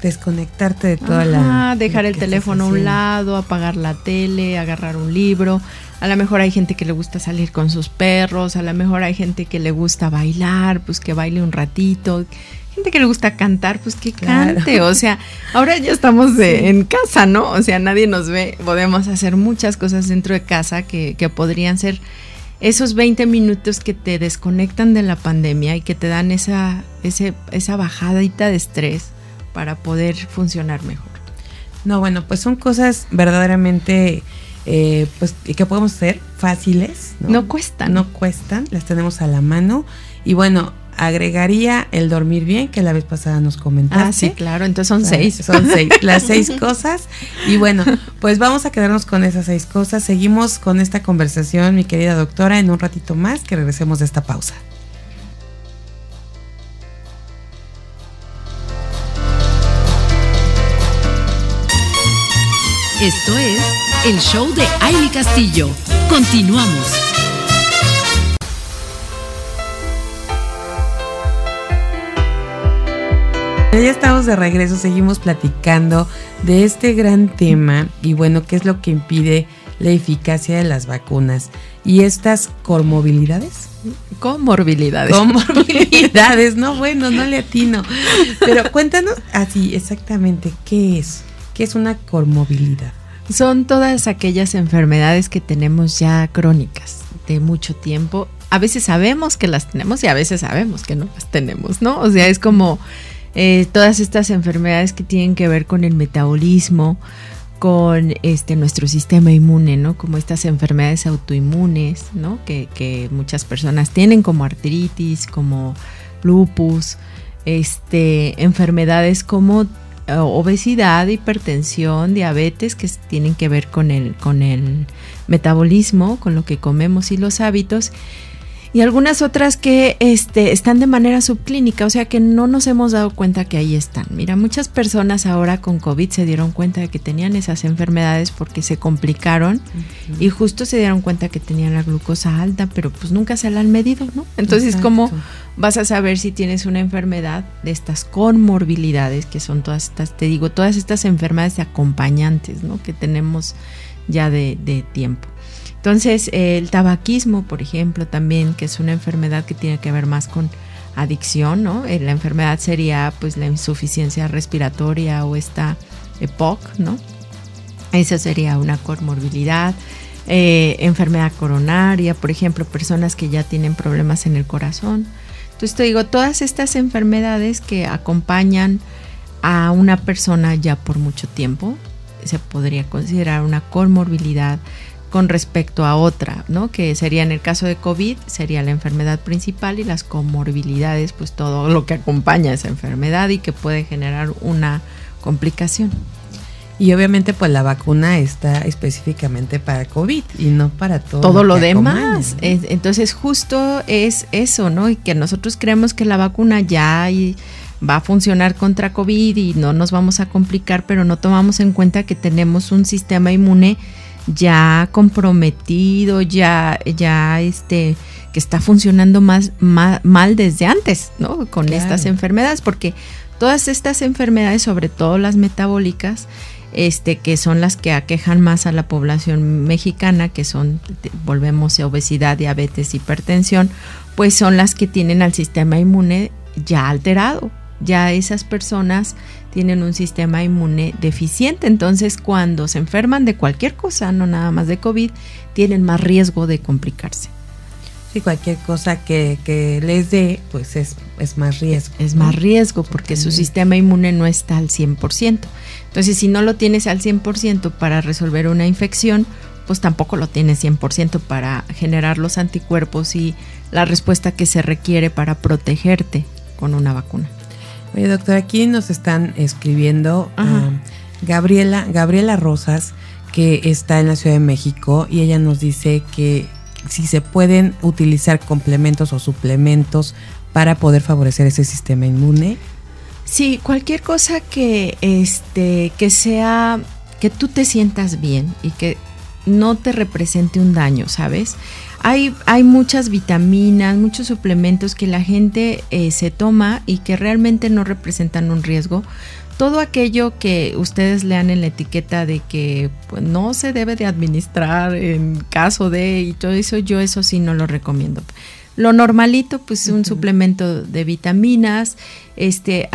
Desconectarte de toda la. Dejar el teléfono a un lado, apagar la tele, agarrar un libro. A lo mejor hay gente que le gusta salir con sus perros, a lo mejor hay gente que le gusta bailar, pues que baile un ratito, gente que le gusta cantar, pues que cante. O sea, ahora ya estamos en casa, ¿no? O sea, nadie nos ve. Podemos hacer muchas cosas dentro de casa que, que podrían ser esos 20 minutos que te desconectan de la pandemia y que te dan esa, ese, esa bajadita de estrés para poder funcionar mejor. No, bueno, pues son cosas verdaderamente eh, pues que podemos hacer fáciles. ¿no? no cuestan. No cuestan, las tenemos a la mano. Y bueno, agregaría el dormir bien, que la vez pasada nos comentaste. Ah, sí, claro, entonces son seis. Son seis, las seis cosas. Y bueno, pues vamos a quedarnos con esas seis cosas. Seguimos con esta conversación, mi querida doctora, en un ratito más que regresemos de esta pausa. Esto es el show de Aile Castillo. Continuamos. Ya estamos de regreso, seguimos platicando de este gran tema y bueno, ¿qué es lo que impide la eficacia de las vacunas? Y estas comorbilidades. Comorbilidades. Comorbilidades, no, bueno, no le atino. Pero cuéntanos así exactamente, ¿qué es? ¿Qué es una comorbilidad? Son todas aquellas enfermedades que tenemos ya crónicas de mucho tiempo. A veces sabemos que las tenemos y a veces sabemos que no las tenemos, ¿no? O sea, es como eh, todas estas enfermedades que tienen que ver con el metabolismo, con este nuestro sistema inmune, ¿no? Como estas enfermedades autoinmunes, ¿no? Que, que muchas personas tienen como artritis, como lupus, este, enfermedades como eh, obesidad, hipertensión, diabetes, que tienen que ver con el, con el metabolismo, con lo que comemos y los hábitos y algunas otras que este, están de manera subclínica, o sea que no nos hemos dado cuenta que ahí están. Mira, muchas personas ahora con COVID se dieron cuenta de que tenían esas enfermedades porque se complicaron y justo se dieron cuenta que tenían la glucosa alta, pero pues nunca se la han medido, ¿no? Entonces, ¿cómo vas a saber si tienes una enfermedad de estas comorbilidades, que son todas estas, te digo, todas estas enfermedades acompañantes, ¿no? Que tenemos ya de, de tiempo. Entonces, el tabaquismo, por ejemplo, también, que es una enfermedad que tiene que ver más con adicción, ¿no? Eh, la enfermedad sería pues la insuficiencia respiratoria o esta EPOC, ¿no? Esa sería una comorbilidad. Eh, enfermedad coronaria, por ejemplo, personas que ya tienen problemas en el corazón. Entonces te digo, todas estas enfermedades que acompañan a una persona ya por mucho tiempo, se podría considerar una comorbilidad con respecto a otra, ¿no? Que sería en el caso de COVID, sería la enfermedad principal y las comorbilidades, pues todo lo que acompaña a esa enfermedad y que puede generar una complicación. Y obviamente pues la vacuna está específicamente para COVID y no para todo, todo lo, demás. Entonces justo es eso, ¿no? Y que nosotros creemos que la vacuna ya va a funcionar contra COVID y no nos vamos a complicar, pero no tomamos en cuenta que tenemos un sistema inmune ya comprometido, ya, ya este, que está funcionando más, mal desde antes, ¿no? Con estas enfermedades, porque todas estas enfermedades, sobre todo las metabólicas, este, que son las que aquejan más a la población mexicana, que son, volvemos a obesidad, diabetes, hipertensión, pues son las que tienen al sistema inmune ya alterado. ya esas personas tienen un sistema inmune deficiente. Entonces, cuando se enferman de cualquier cosa, no nada más de COVID, tienen más riesgo de complicarse. Sí, cualquier cosa que, que les dé, pues es, es más riesgo. Es más riesgo porque su sistema inmune no está al 100%. Entonces, si no lo tienes al 100% para resolver una infección, pues tampoco lo tienes 100% para generar los anticuerpos y la respuesta que se requiere para protegerte con una vacuna. Oye, doctor, aquí nos están escribiendo um, Gabriela, Gabriela Rosas, que está en la Ciudad de México, y ella nos dice que si se pueden utilizar complementos o suplementos para poder favorecer ese sistema inmune. Sí, cualquier cosa que este que sea que tú te sientas bien y que no te represente un daño, ¿sabes? Hay, hay muchas vitaminas, muchos suplementos que la gente eh, se toma y que realmente no representan un riesgo. Todo aquello que ustedes lean en la etiqueta de que pues, no se debe de administrar en caso de y todo eso, yo eso sí no lo recomiendo. Lo normalito, pues un suplemento de vitaminas, este,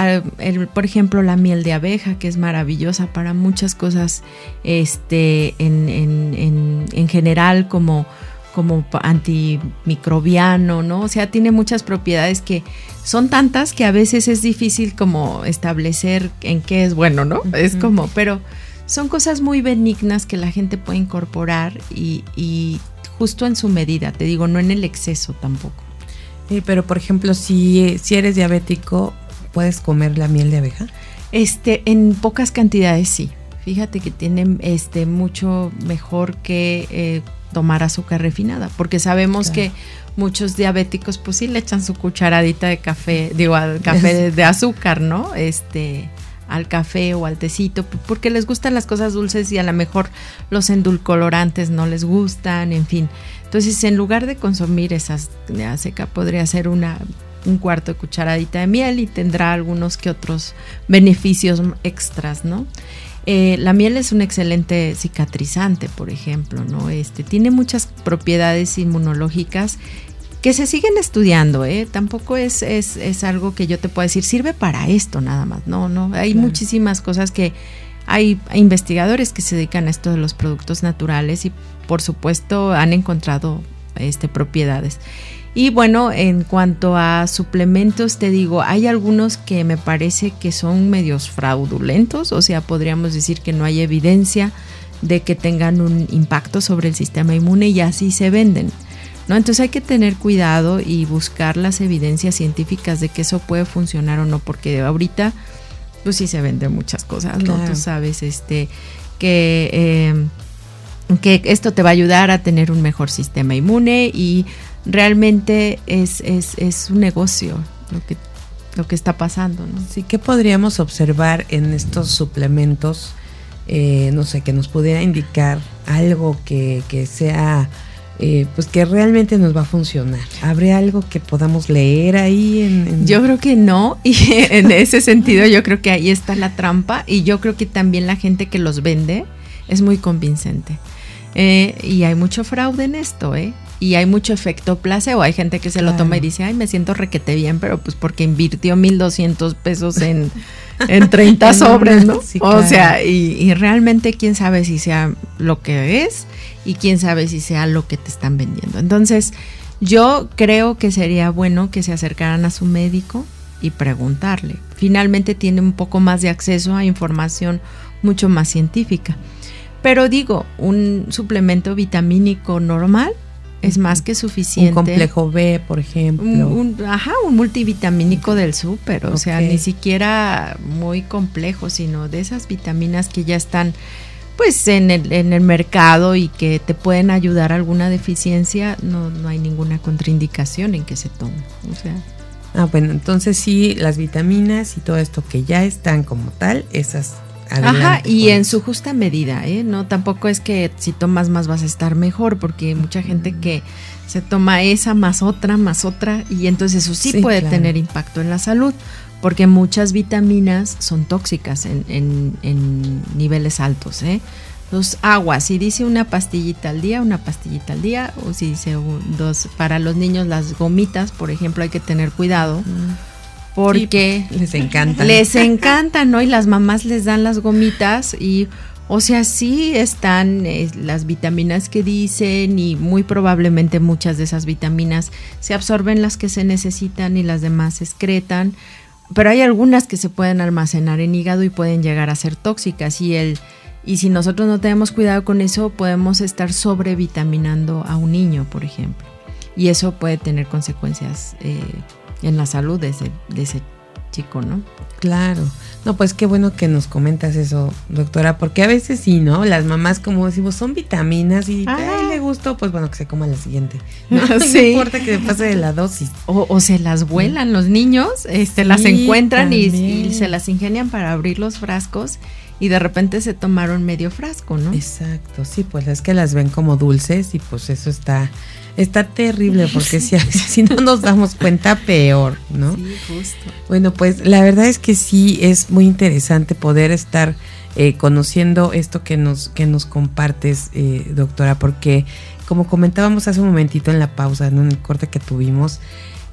por ejemplo, la miel de abeja, que es maravillosa para muchas cosas, este, en, en, en, general, como, como antimicrobiano, ¿no? O sea, tiene muchas propiedades que son tantas que a veces es difícil como establecer en qué es bueno, ¿no? Es como, pero son cosas muy benignas que la gente puede incorporar y, y justo en su medida, te digo, no en el exceso tampoco. Sí, pero por ejemplo, si, si eres diabético, ¿puedes comer la miel de abeja? Este, en pocas cantidades sí. Fíjate que tiene este mucho mejor que eh, tomar azúcar refinada, porque sabemos que muchos diabéticos pues sí le echan su cucharadita de café, digo, al café de, de azúcar, ¿no? Este, al café o al tecito, porque les gustan las cosas dulces y a lo mejor los endulcolorantes no les gustan, en fin. Entonces, en lugar de consumir esas de seca, podría ser una un cuarto de cucharadita de miel y tendrá algunos que otros beneficios extras, ¿no? Eh, la miel es un excelente cicatrizante, por ejemplo, ¿no? Este, tiene muchas propiedades inmunológicas que se siguen estudiando, ¿eh? Tampoco es, es, algo que yo te pueda decir, sirve para esto nada más. No, no, hay muchísimas cosas que hay investigadores que se dedican a esto de los productos naturales y por supuesto han encontrado este, propiedades. Y bueno, en cuanto a suplementos, te digo, hay algunos que me parece que son medios fraudulentos, o sea, podríamos decir que no hay evidencia de que tengan un impacto sobre el sistema inmune y así se venden. ¿no? Entonces hay que tener cuidado y buscar las evidencias científicas de que eso puede funcionar o no, porque ahorita pues sí se venden muchas cosas, ¿no? Tú sabes, este, que, eh, que esto te va a ayudar a tener un mejor sistema inmune y realmente es, es, es un negocio lo que, lo que está pasando, ¿no? Sí, ¿qué podríamos observar en estos suplementos? Eh, no sé, que nos pudiera indicar algo que, que sea eh, pues que realmente nos va a funcionar. ¿Habría algo que podamos leer ahí? En, Yo creo que no, y en ese sentido yo creo que ahí está la trampa y yo creo que también la gente que los vende es muy convincente. Eh, y hay mucho fraude en esto, ¿eh? Y hay mucho efecto placebo. Hay gente que se lo toma y dice, ay, me siento requete bien, pero pues porque invirtió 1.200 pesos en, en 30 sobres, ¿no? o sea, y, y realmente quién sabe si sea lo que es y quién sabe si sea lo que te están vendiendo. Entonces, yo creo que sería bueno que se acercaran a su médico y preguntarle. Finalmente tiene un poco más de acceso a información mucho más científica. Pero digo, un suplemento vitamínico normal es más que suficiente. Un complejo B, por ejemplo. Un, ajá, un multivitamínico del súper, o sea, ni siquiera muy complejo, sino de esas vitaminas que ya están pues en el, en el mercado y que te pueden ayudar a alguna deficiencia, no, no hay ninguna contraindicación en que se tome. O sea. Ah, bueno, entonces sí, las vitaminas y todo esto que ya están como tal, esas Ajá, y en su justa medida, ¿eh? No, tampoco es que si tomas más vas a estar mejor, porque hay mucha gente que se toma esa más otra, más otra, y entonces eso sí, puede tener impacto en la salud porque muchas vitaminas son tóxicas en, niveles altos. ¿eh? Los aguas, si dice una pastillita al día, una pastillita al día, o si dice dos, para los niños las gomitas, por ejemplo, hay que tener cuidado, porque les encanta. Les encanta, ¿no? Y las mamás les dan las gomitas y o sea, sí están eh, las vitaminas que dicen y muy probablemente muchas de esas vitaminas se absorben las que se necesitan y las demás se excretan, pero hay algunas que se pueden almacenar en hígado y pueden llegar a ser tóxicas y el y si nosotros no tenemos cuidado con eso, podemos estar sobrevitaminando a un niño, por ejemplo. Y eso puede tener consecuencias eh, en la salud de ese, de ese chico, ¿no? Claro. No, pues qué bueno que nos comentas eso, doctora, porque a veces sí, ¿no? Las mamás, como decimos, son vitaminas y a él le gustó, pues bueno, que se coma la siguiente. No, importa que pase de la dosis. O, se las vuelan los niños, este, las encuentran y, y, se las ingenian para abrir los frascos y de repente se tomaron medio frasco, ¿no? Exacto, sí, pues es que las ven como dulces y pues eso está está terrible porque si, si no nos damos cuenta peor, ¿no? Sí, justo. Bueno, pues la verdad es que sí es muy interesante poder estar eh, conociendo esto que nos que nos compartes, eh, doctora, porque como comentábamos hace un momentito en la pausa, en el corte que tuvimos,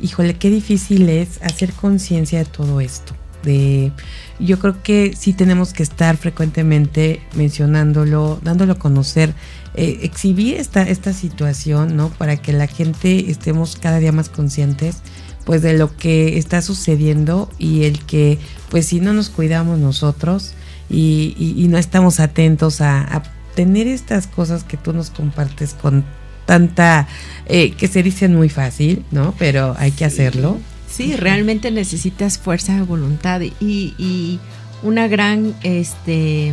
híjole, qué difícil es hacer conciencia de todo esto de yo creo que sí tenemos que estar frecuentemente mencionándolo, dándolo a conocer, eh, exhibir esta, esta situación, ¿no? Para que la gente estemos cada día más conscientes pues de lo que está sucediendo y el que pues si no nos cuidamos nosotros y, no estamos atentos a, tener estas cosas que tú nos compartes con tanta eh, que se dicen muy fácil, ¿no? Pero hay que hacerlo. Sí, realmente necesitas fuerza de voluntad y, una gran, este,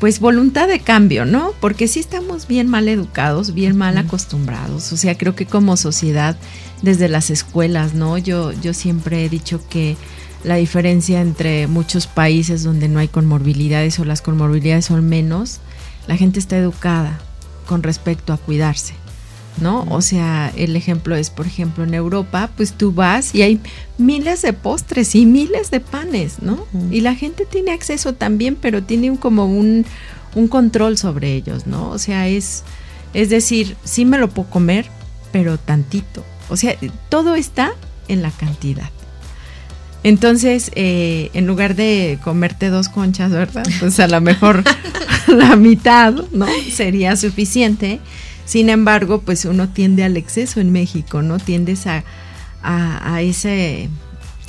pues voluntad de cambio, ¿no? Porque sí estamos bien mal educados, bien mal acostumbrados. O sea, creo que como sociedad, desde las escuelas, ¿no? Yo, yo siempre he dicho que la diferencia entre muchos países donde no hay conmorbilidades o las conmorbilidades son menos, la gente está educada con respecto a cuidarse. ¿No? O sea, el ejemplo es, por ejemplo, en Europa, pues tú vas y hay miles de postres y miles de panes, ¿no? Y la gente tiene acceso también, pero tiene como un, un, control sobre ellos, ¿no? O sea, es, es decir, sí me lo puedo comer, pero tantito. O sea, todo está en la cantidad. Entonces, eh, en lugar de comerte dos conchas, ¿verdad? Pues a lo mejor la mitad, ¿no? Sería suficiente. Sin embargo, pues uno tiende al exceso en México, ¿no? Tiendes a, a, ese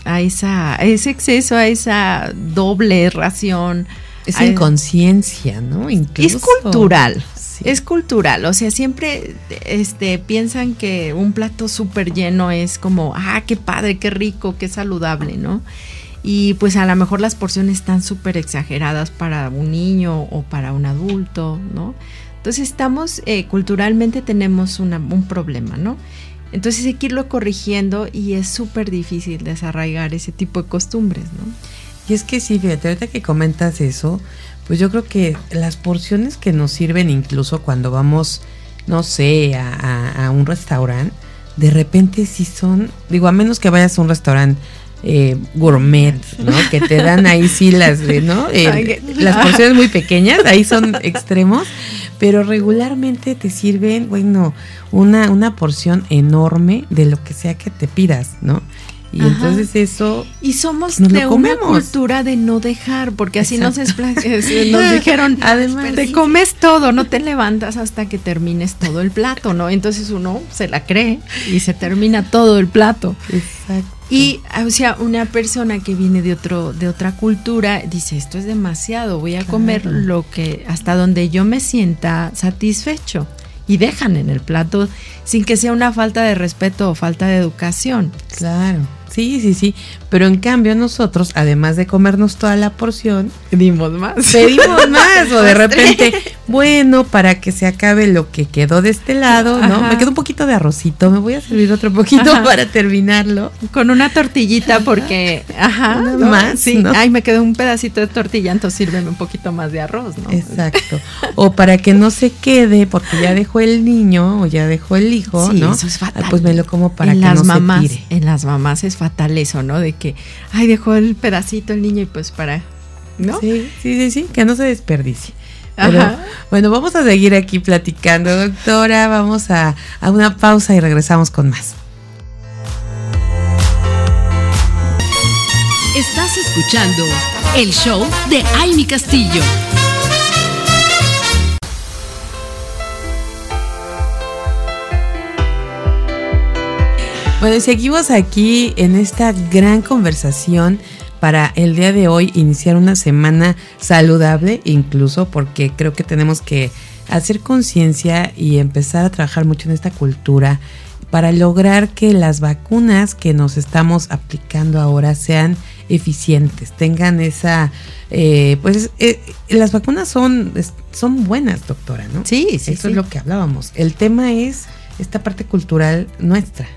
a esa ese exceso, a esa doble ración. Esa inconsciencia, ¿no? Es cultural. Es cultural, o sea, siempre este, piensan que un plato súper lleno es como, ah, qué padre, qué rico, qué saludable, ¿no? Y pues a lo mejor las porciones están súper exageradas para un niño o para un adulto, ¿no? Entonces estamos, eh, culturalmente tenemos un problema, ¿no? Entonces hay que irlo corrigiendo y es súper difícil desarraigar ese tipo de costumbres, ¿no? Y es que sí, fíjate, ahorita que comentas eso, pues yo creo que las porciones que nos sirven incluso cuando vamos, no sé, a, un restaurante, de repente sí son, digo, a menos que vayas a un restaurante eh, gourmet, ¿no? Que te dan ahí sí las, ¿no? Eh, las porciones muy pequeñas, ahí son extremos, pero regularmente te sirven, bueno, una, una porción enorme de lo que sea que te pidas, ¿no? Y entonces eso. Y somos de una cultura de no dejar, porque así nos, nos dijeron: Además, te comes todo, no te levantas hasta que termines todo el plato, ¿no? Entonces uno se la cree y se termina todo el plato. Exacto. Y, o sea, una persona que viene de otro, de otra cultura dice, esto es demasiado, voy a comer lo que, hasta donde yo me sienta satisfecho. Y dejan en el plato sin que sea una falta de respeto o falta de educación. Claro. Sí, sí, sí. Pero en cambio nosotros, además de comernos toda la porción, pedimos más. Pedimos más. o de repente, bueno, para que se acabe lo que quedó de este lado, ¿no? Me quedó un poquito de arrocito, me voy a servir otro poquito para terminarlo. Con una tortillita porque, ajá, más. Sí, ay, me quedó un pedacito de tortilla, entonces sírveme un poquito más de arroz, ¿no? Exacto. O para que no se quede, porque ya dejó el niño o ya dejó el hijo, ¿no? Eso es fatal. pues me lo como para que las no mamás, se tire. En las mamás es fatal eso, ¿no? De que, ay, dejó el pedacito el niño y pues para, ¿no? Sí, sí, sí, sí, que no se desperdicie. bueno, vamos a seguir aquí platicando, doctora. Vamos a, a una pausa y regresamos con más. Estás escuchando el show de Amy Castillo. Bueno, seguimos aquí en esta gran conversación para el día de hoy iniciar una semana saludable, incluso porque creo que tenemos que hacer conciencia y empezar a trabajar mucho en esta cultura para lograr que las vacunas que nos estamos aplicando ahora sean eficientes, tengan esa, eh, pues eh, las vacunas son, son buenas, doctora, ¿no? Sí, sí. Eso es lo que hablábamos. El tema es esta parte cultural nuestra.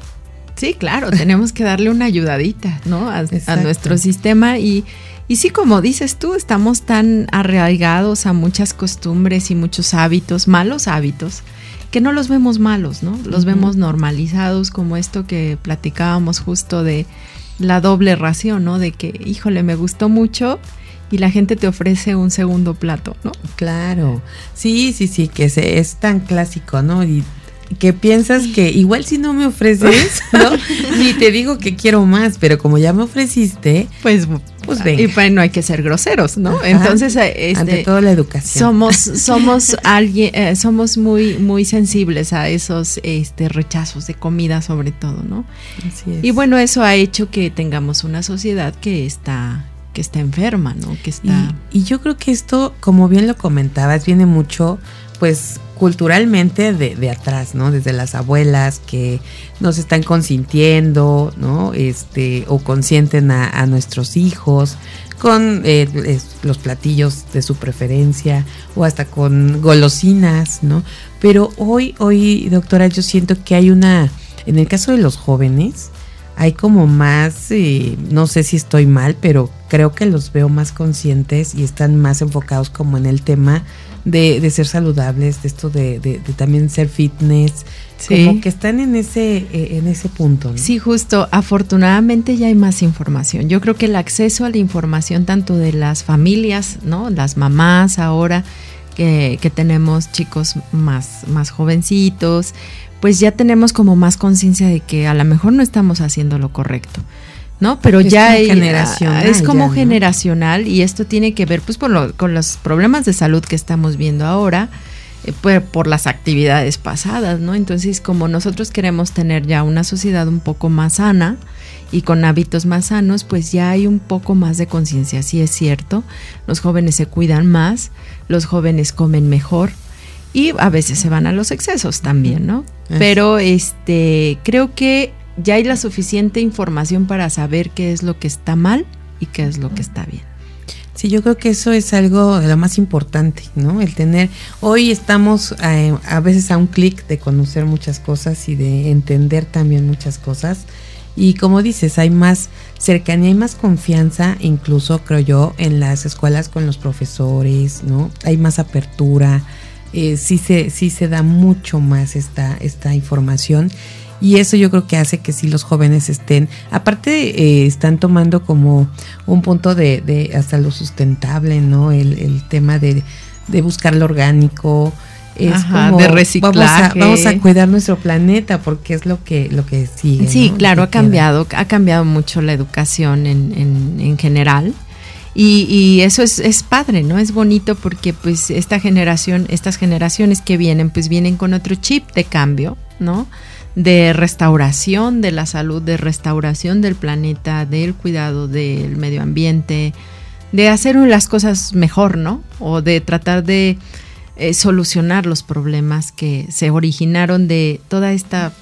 Sí, claro, tenemos que darle una ayudadita, ¿no? A, nuestro sistema y, y sí, como dices tú, estamos tan arraigados a muchas costumbres y muchos hábitos, malos hábitos, que no los vemos malos, ¿no? Los vemos normalizados como esto que platicábamos justo de la doble ración, ¿no? De que, híjole, me gustó mucho y la gente te ofrece un segundo plato, ¿no? Claro, sí, sí, sí, que es tan clásico, ¿no? Y que piensas que igual si no me ofreces, ¿no? Ni te digo que quiero más, pero como ya me ofreciste, pues pues venga. Y pues no hay que ser groseros, ¿no? Entonces, este, ante todo la educación. Somos somos alguien eh, somos muy muy sensibles a esos este rechazos de comida sobre todo, ¿no? Así es. Y bueno, eso ha hecho que tengamos una sociedad que está que está enferma, ¿no? Que está y, y yo creo que esto, como bien lo comentabas, viene mucho pues culturalmente de, de, atrás, ¿no? Desde las abuelas que nos están consintiendo, ¿no? Este, o consienten a, nuestros hijos con eh, los platillos de su preferencia o hasta con golosinas, ¿no? Pero hoy, hoy, doctora, yo siento que hay una, en el caso de los jóvenes, hay como más, eh, no sé si estoy mal, pero creo que los veo más conscientes y están más enfocados como en el tema de, de ser saludables, de esto de, de, también ser fitness, como que están en ese, eh, en ese punto. Sí, justo, afortunadamente ya hay más información. Yo creo que el acceso a la información tanto de las familias, ¿no? Las mamás ahora, que, que tenemos chicos más, más jovencitos, pues ya tenemos como más conciencia de que a lo mejor no estamos haciendo lo correcto. ¿No? Pero ya es, generacional, es como generacional y esto tiene que ver pues por con los problemas de salud que estamos viendo ahora, eh, por, por, las actividades pasadas, ¿no? Entonces, como nosotros queremos tener ya una sociedad un poco más sana y con hábitos más sanos, pues ya hay un poco más de conciencia, sí es cierto, los jóvenes se cuidan más, los jóvenes comen mejor, y a veces se van a los excesos también, ¿no? Pero este creo que ya hay la suficiente información para saber qué es lo que está mal y qué es lo que está bien. Sí, yo creo que eso es algo de lo más importante, ¿no? El tener, hoy estamos eh, a veces a un clic de conocer muchas cosas y de entender también muchas cosas. Y como dices, hay más cercanía y más confianza, incluso creo yo, en las escuelas con los profesores, ¿no? Hay más apertura, eh, sí, se, sí se da mucho más esta, esta información y eso yo creo que hace que sí los jóvenes estén, aparte eh, están tomando como un punto de, de hasta lo sustentable, ¿no? El, el tema de, de buscar lo orgánico, es como, de reciclaje. Vamos a, cuidar nuestro planeta porque es lo que lo que sigue. Sí, claro, ha cambiado, ha cambiado mucho la educación en, en, en general. Y, y, eso es, es padre, ¿no? Es bonito porque pues esta generación, estas generaciones que vienen, pues vienen con otro chip de cambio, ¿no? De restauración de la salud, de restauración del planeta, del cuidado del medio ambiente, de hacer las cosas mejor, ¿no? O de tratar de eh, solucionar los problemas que se originaron de toda esta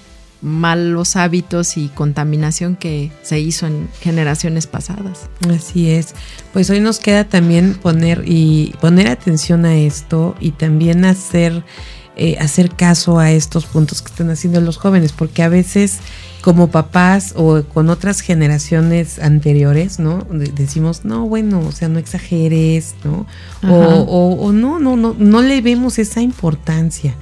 malos hábitos y contaminación que se hizo en generaciones pasadas. Así es. Pues hoy nos queda también poner y poner atención a esto y también hacer eh, hacer caso a estos puntos que están haciendo los jóvenes, porque a veces como papás o con otras generaciones anteriores, ¿no? decimos, no, bueno, o sea, no exageres, ¿no? O, o, no, no, no, no le vemos esa importancia,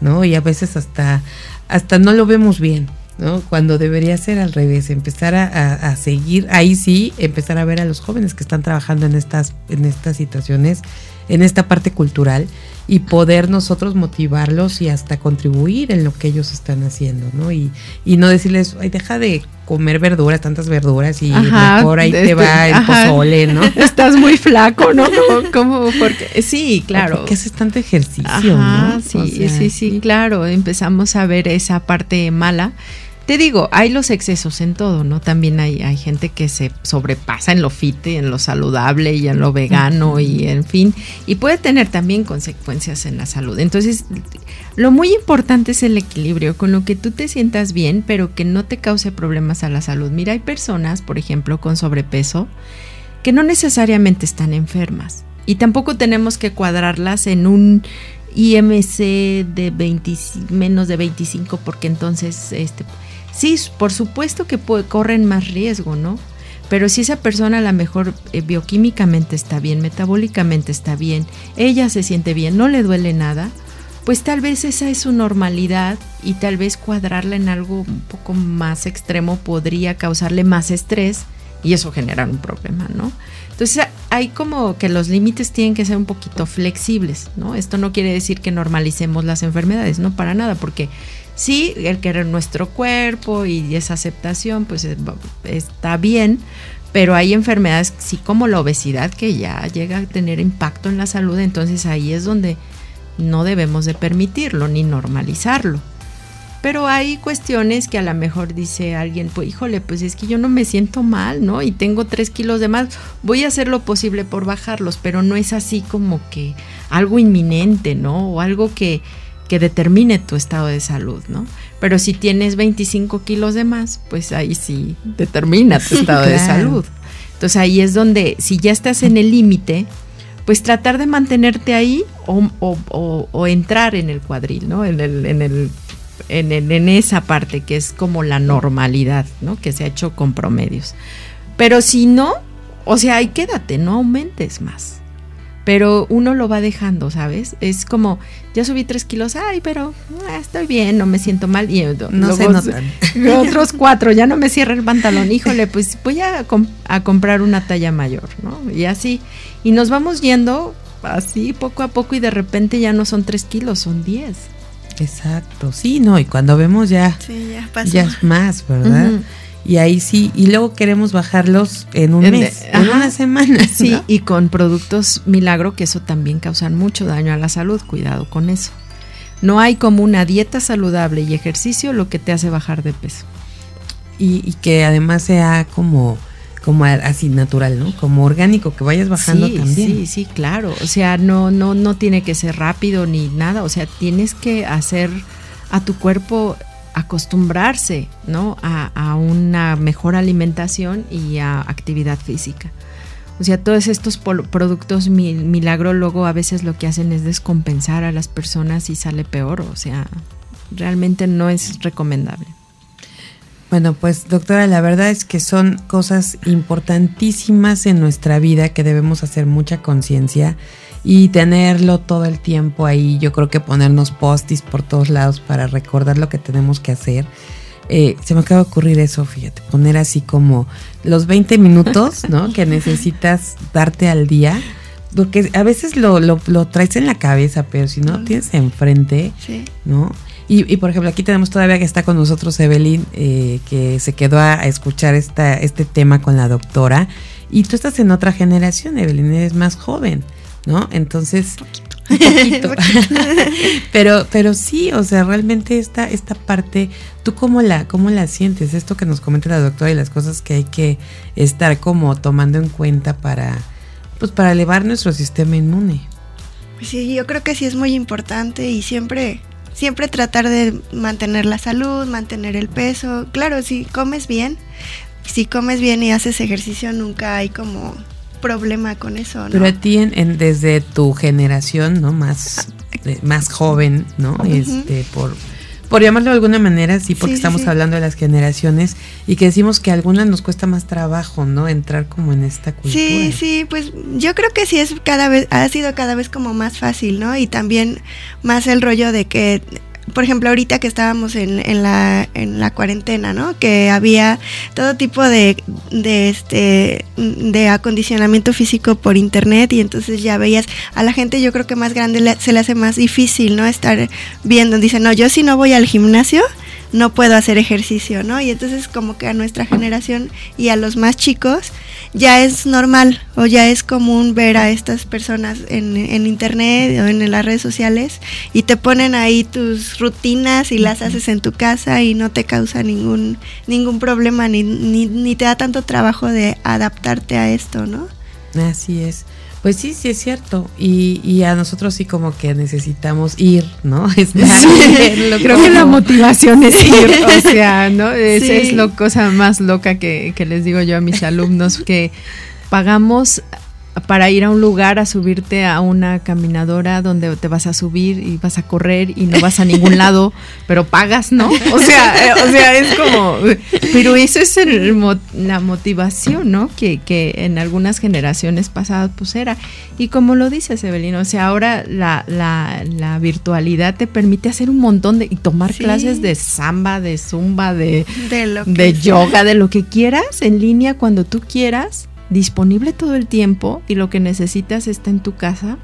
¿no? Y a veces hasta, hasta no lo vemos bien, ¿no? Cuando debería ser al revés, empezar a, a, seguir, ahí sí, empezar a ver a los jóvenes que están trabajando en estas, en estas situaciones, en esta parte cultural y poder nosotros motivarlos y hasta contribuir en lo que ellos están haciendo, ¿no? Y, y no decirles, ay, deja de comer verduras, tantas verduras y mejor ahí te este, va el pozole, ¿no? Estás muy flaco, ¿no? Como, porque sí, claro. ¿Por qué haces tanto ejercicio, ¿no? Sí, sí, sí, claro. Empezamos a ver esa parte mala te digo, hay los excesos en todo, ¿no? También hay, hay gente que se sobrepasa en lo fit, en lo saludable y en lo vegano y en fin, y puede tener también consecuencias en la salud. Entonces, lo muy importante es el equilibrio, con lo que tú te sientas bien, pero que no te cause problemas a la salud. Mira, hay personas, por ejemplo, con sobrepeso, que no necesariamente están enfermas. Y tampoco tenemos que cuadrarlas en un IMC de 20, menos de 25, porque entonces este, Sí, por supuesto que corren más riesgo, ¿no? Pero si esa persona a lo mejor eh, bioquímicamente está bien, metabólicamente está bien, ella se siente bien, no le duele nada, pues tal vez esa es su normalidad y tal vez cuadrarla en algo un poco más extremo podría causarle más estrés y eso generar un problema, ¿no? Entonces hay como que los límites tienen que ser un poquito flexibles, ¿no? Esto no quiere decir que normalicemos las enfermedades, no para nada, porque Sí, el querer nuestro cuerpo y esa aceptación, pues eh, está bien, pero hay enfermedades, sí como la obesidad, que ya llega a tener impacto en la salud, entonces ahí es donde no debemos de permitirlo ni normalizarlo. Pero hay cuestiones que a lo mejor dice alguien, pues híjole, pues es que yo no me siento mal, ¿no? Y tengo tres kilos de más, voy a hacer lo posible por bajarlos, pero no es así como que algo inminente, ¿no? O algo que, que determine tu estado de salud, ¿no? Pero si tienes 25 kilos de más, pues ahí sí determina tu estado de salud. Entonces ahí es donde, si ya estás en el límite, pues tratar de mantenerte ahí o, entrar en el cuadril, ¿no? En, el, en, el, en, en esa parte que es como la normalidad, ¿no? Que se ha hecho con promedios. Pero si no, o sea, ahí quédate, no aumentes más pero uno lo va dejando, ¿sabes? Es como, ya subí tres kilos, ay, pero ah, estoy bien, no me siento mal. Y no se notan. Otros cuatro, ya no me cierra el pantalón, híjole, pues voy a, a comprar una talla mayor, ¿no? Y así, y nos vamos yendo así poco a poco y de repente ya no son tres kilos, son diez. Exacto, sí, no, y cuando vemos ya, ya, es más, ¿verdad? y ahí sí, y luego queremos bajarlos en un mes, en una semana. Sí, y con productos milagro, que eso también causan mucho daño a la salud, cuidado con eso. No hay como una dieta saludable y ejercicio lo que te hace bajar de peso. Y, que además sea como como así natural, ¿no? Como orgánico, que vayas bajando también. Sí, sí, claro. O sea, no, no, no tiene que ser rápido ni nada. O sea, tienes que hacer a tu cuerpo acostumbrarse ¿no? a, una mejor alimentación y a actividad física. O sea, todos estos productos milagro luego a veces lo que hacen es descompensar a las personas y sale peor. O sea, realmente no es recomendable. Bueno, pues doctora, la verdad es que son cosas importantísimas en nuestra vida que debemos hacer mucha conciencia y tenerlo todo el tiempo ahí. Yo creo que ponernos postis por todos lados para recordar lo que tenemos que hacer. Eh, se me acaba de ocurrir eso, fíjate, poner así como los 20 minutos, ¿no? que necesitas darte al día. Porque a veces lo, lo, traes en la cabeza, pero si no tienes enfrente, ¿no? Y, por ejemplo, aquí tenemos todavía que está con nosotros Evelyn, eh, que se quedó a, escuchar esta, este tema con la doctora. Y tú estás en otra generación, Evelyn, eres más joven. ¿no? Entonces, un poquito. pero, pero sí, o sea, realmente esta, esta parte, ¿tú cómo la, cómo la sientes? Esto que nos comenta la doctora y las cosas que hay que estar como tomando en cuenta para, pues para elevar nuestro sistema inmune. Pues sí, yo creo que sí es muy importante y siempre, siempre tratar de mantener la salud, mantener el peso. Claro, si comes bien, si comes bien y haces ejercicio, nunca hay como problema con eso, ¿no? Pero a ti, en, desde tu generación, ¿no? Más, más joven, ¿no? Este, por, por llamarlo de alguna manera, sí, porque estamos hablando de las generaciones y que decimos que a algunas nos cuesta más trabajo, ¿no? Entrar como en esta cultura. Sí, sí, pues yo creo que sí es cada vez, ha sido cada vez como más fácil, ¿no? Y también más el rollo de que por ejemplo, ahorita que estábamos en, en, la, en la cuarentena, ¿no? Que había todo tipo de, de, este, de acondicionamiento físico por internet y entonces ya veías a la gente, yo creo que más grande se le hace más difícil, ¿no? Estar viendo, dice, no, yo si no voy al gimnasio, no puedo hacer ejercicio, ¿no? Y entonces como que a nuestra generación y a los más chicos ya es normal o ya es común ver a estas personas en, en internet o en las redes sociales y te ponen ahí tus rutinas y las haces en tu casa y no te causa ningún, ningún problema ni, ni, ni te da tanto trabajo de adaptarte a esto, ¿no? Así es. Pues sí, sí es cierto. Y, y a nosotros sí como que necesitamos ir, ¿no? Estar Sí, lo creo como- que la motivación es ir, o sea, ¿no? Esa Sí. es la cosa más loca que, que les digo yo a mis alumnos, que pagamos para ir a un lugar a subirte a una caminadora donde te vas a subir y vas a correr y no vas a ningún lado, pero pagas, ¿no? O sea, eh, o sea, es como, pero eso es el la motivación, ¿no? Que, que en algunas generaciones pasadas pues era. Y como lo dices, Evelyn, o sea, ahora la, la, la virtualidad te permite hacer un montón de, y tomar Sí. clases de samba, de zumba, de, De lo que de sea. yoga, de lo que quieras, en línea cuando tú quieras, disponible todo el tiempo y lo que necesitas está en tu casa,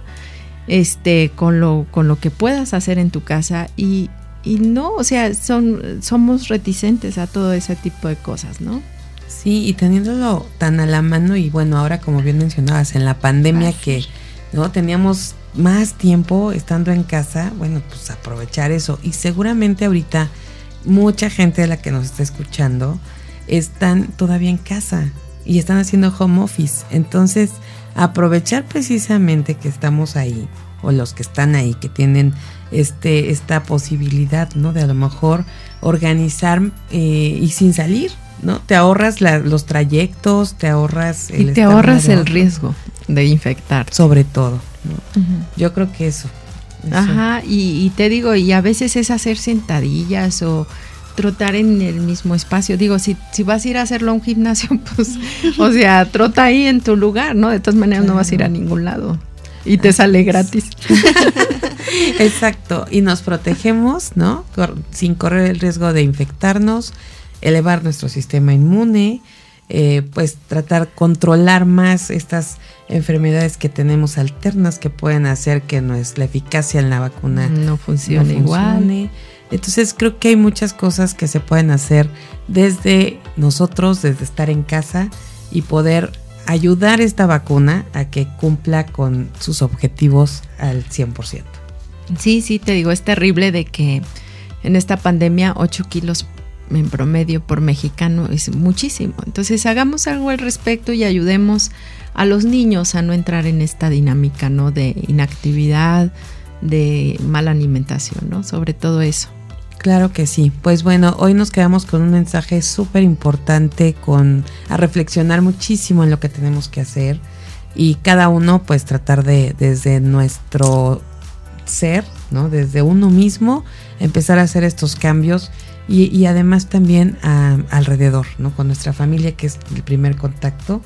este, con lo, con lo que puedas hacer en tu casa y, y no, o sea, son, somos reticentes a todo ese tipo de cosas, ¿no? Sí, y teniéndolo tan a la mano y bueno, ahora como bien mencionabas, en la pandemia que no teníamos más tiempo estando en casa, bueno, pues aprovechar eso. Y seguramente ahorita mucha gente de la que nos está escuchando están todavía en casa y están haciendo home office. Entonces, aprovechar precisamente que estamos ahí o los que están ahí que tienen este esta posibilidad, ¿no? De a lo mejor organizar eh, y sin salir, ¿no? Te ahorras la- los trayectos, te ahorras Y te ahorras el otro, riesgo de infectar. sobre todo, ¿no? Yo creo que eso. eso. Ajá, y, y te digo, y a veces es hacer sentadillas o trotar en el mismo espacio. Digo, si, si vas a ir a hacerlo a un gimnasio, pues, o sea, trota ahí en tu lugar, ¿no? De todas maneras no vas a ir a ningún lado. Y te sale gratis. Exacto, y nos protegemos, ¿no? Sin correr el riesgo de infectarnos, elevar nuestro sistema inmune, eh, pues tratar controlar más estas enfermedades que tenemos alternas que pueden hacer que nuestra eficacia en la vacuna No funciona no igual. Entonces creo que hay muchas cosas que se pueden hacer desde nosotros, desde estar en casa y poder ayudar esta vacuna a que cumpla con sus objetivos al 100%. Sí, sí, te digo, es terrible de que en esta pandemia 8 kilos en promedio por mexicano es muchísimo. Entonces hagamos algo al respecto y ayudemos a los niños a no entrar en esta dinámica, ¿no? De inactividad, de mala alimentación, ¿no? Sobre todo eso. Claro que sí. Pues bueno, hoy nos quedamos con un mensaje súper importante, con a reflexionar muchísimo en lo que tenemos que hacer y cada uno pues tratar de desde nuestro ser, ¿no? Desde uno mismo empezar a hacer estos cambios y, y además también a- alrededor, ¿no? Con nuestra familia que es el primer contacto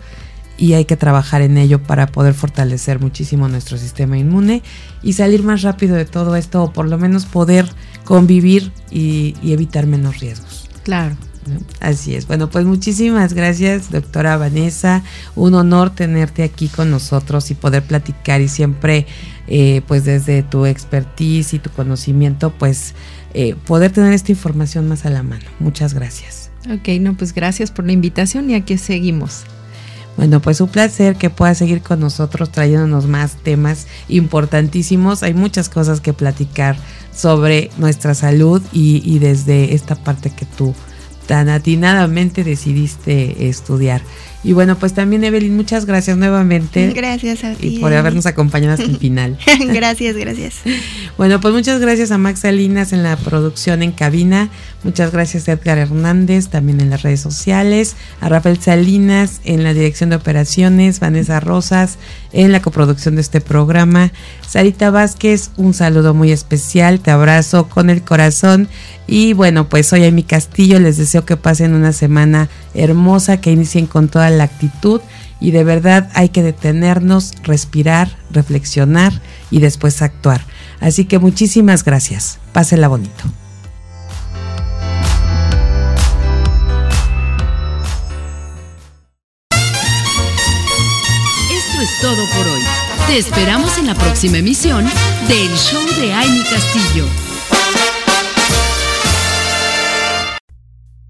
y hay que trabajar en ello para poder fortalecer muchísimo nuestro sistema inmune y salir más rápido de todo esto o por lo menos poder convivir y, y evitar menos riesgos. Claro. ¿no? Así es. Bueno, pues muchísimas gracias, doctora Vanessa. Un honor tenerte aquí con nosotros y poder platicar y siempre, eh, pues desde tu expertise y tu conocimiento, pues eh, poder tener esta información más a la mano. Muchas gracias. Ok, no, pues gracias por la invitación y aquí seguimos. Bueno, pues un placer que puedas seguir con nosotros trayéndonos más temas importantísimos. Hay muchas cosas que platicar sobre nuestra salud y, y desde esta parte que tú tan atinadamente decidiste estudiar. Y bueno, pues también Evelyn, muchas gracias nuevamente. Gracias a ti. Y por habernos acompañado hasta el final. gracias, gracias. Bueno, pues muchas gracias a Max Salinas en la producción en cabina. Muchas gracias a Edgar Hernández también en las redes sociales. A Rafael Salinas en la dirección de operaciones. Vanessa Rosas en la coproducción de este programa. Sarita Vázquez, un saludo muy especial. Te abrazo con el corazón. Y bueno, pues soy Amy Castillo. Les deseo que pasen una semana hermosa, que inicien con toda la actitud. Y de verdad hay que detenernos, respirar, reflexionar y después actuar. Así que muchísimas gracias. Pásela bonito. Esto es todo por hoy. Te esperamos en la próxima emisión del Show de Amy Castillo.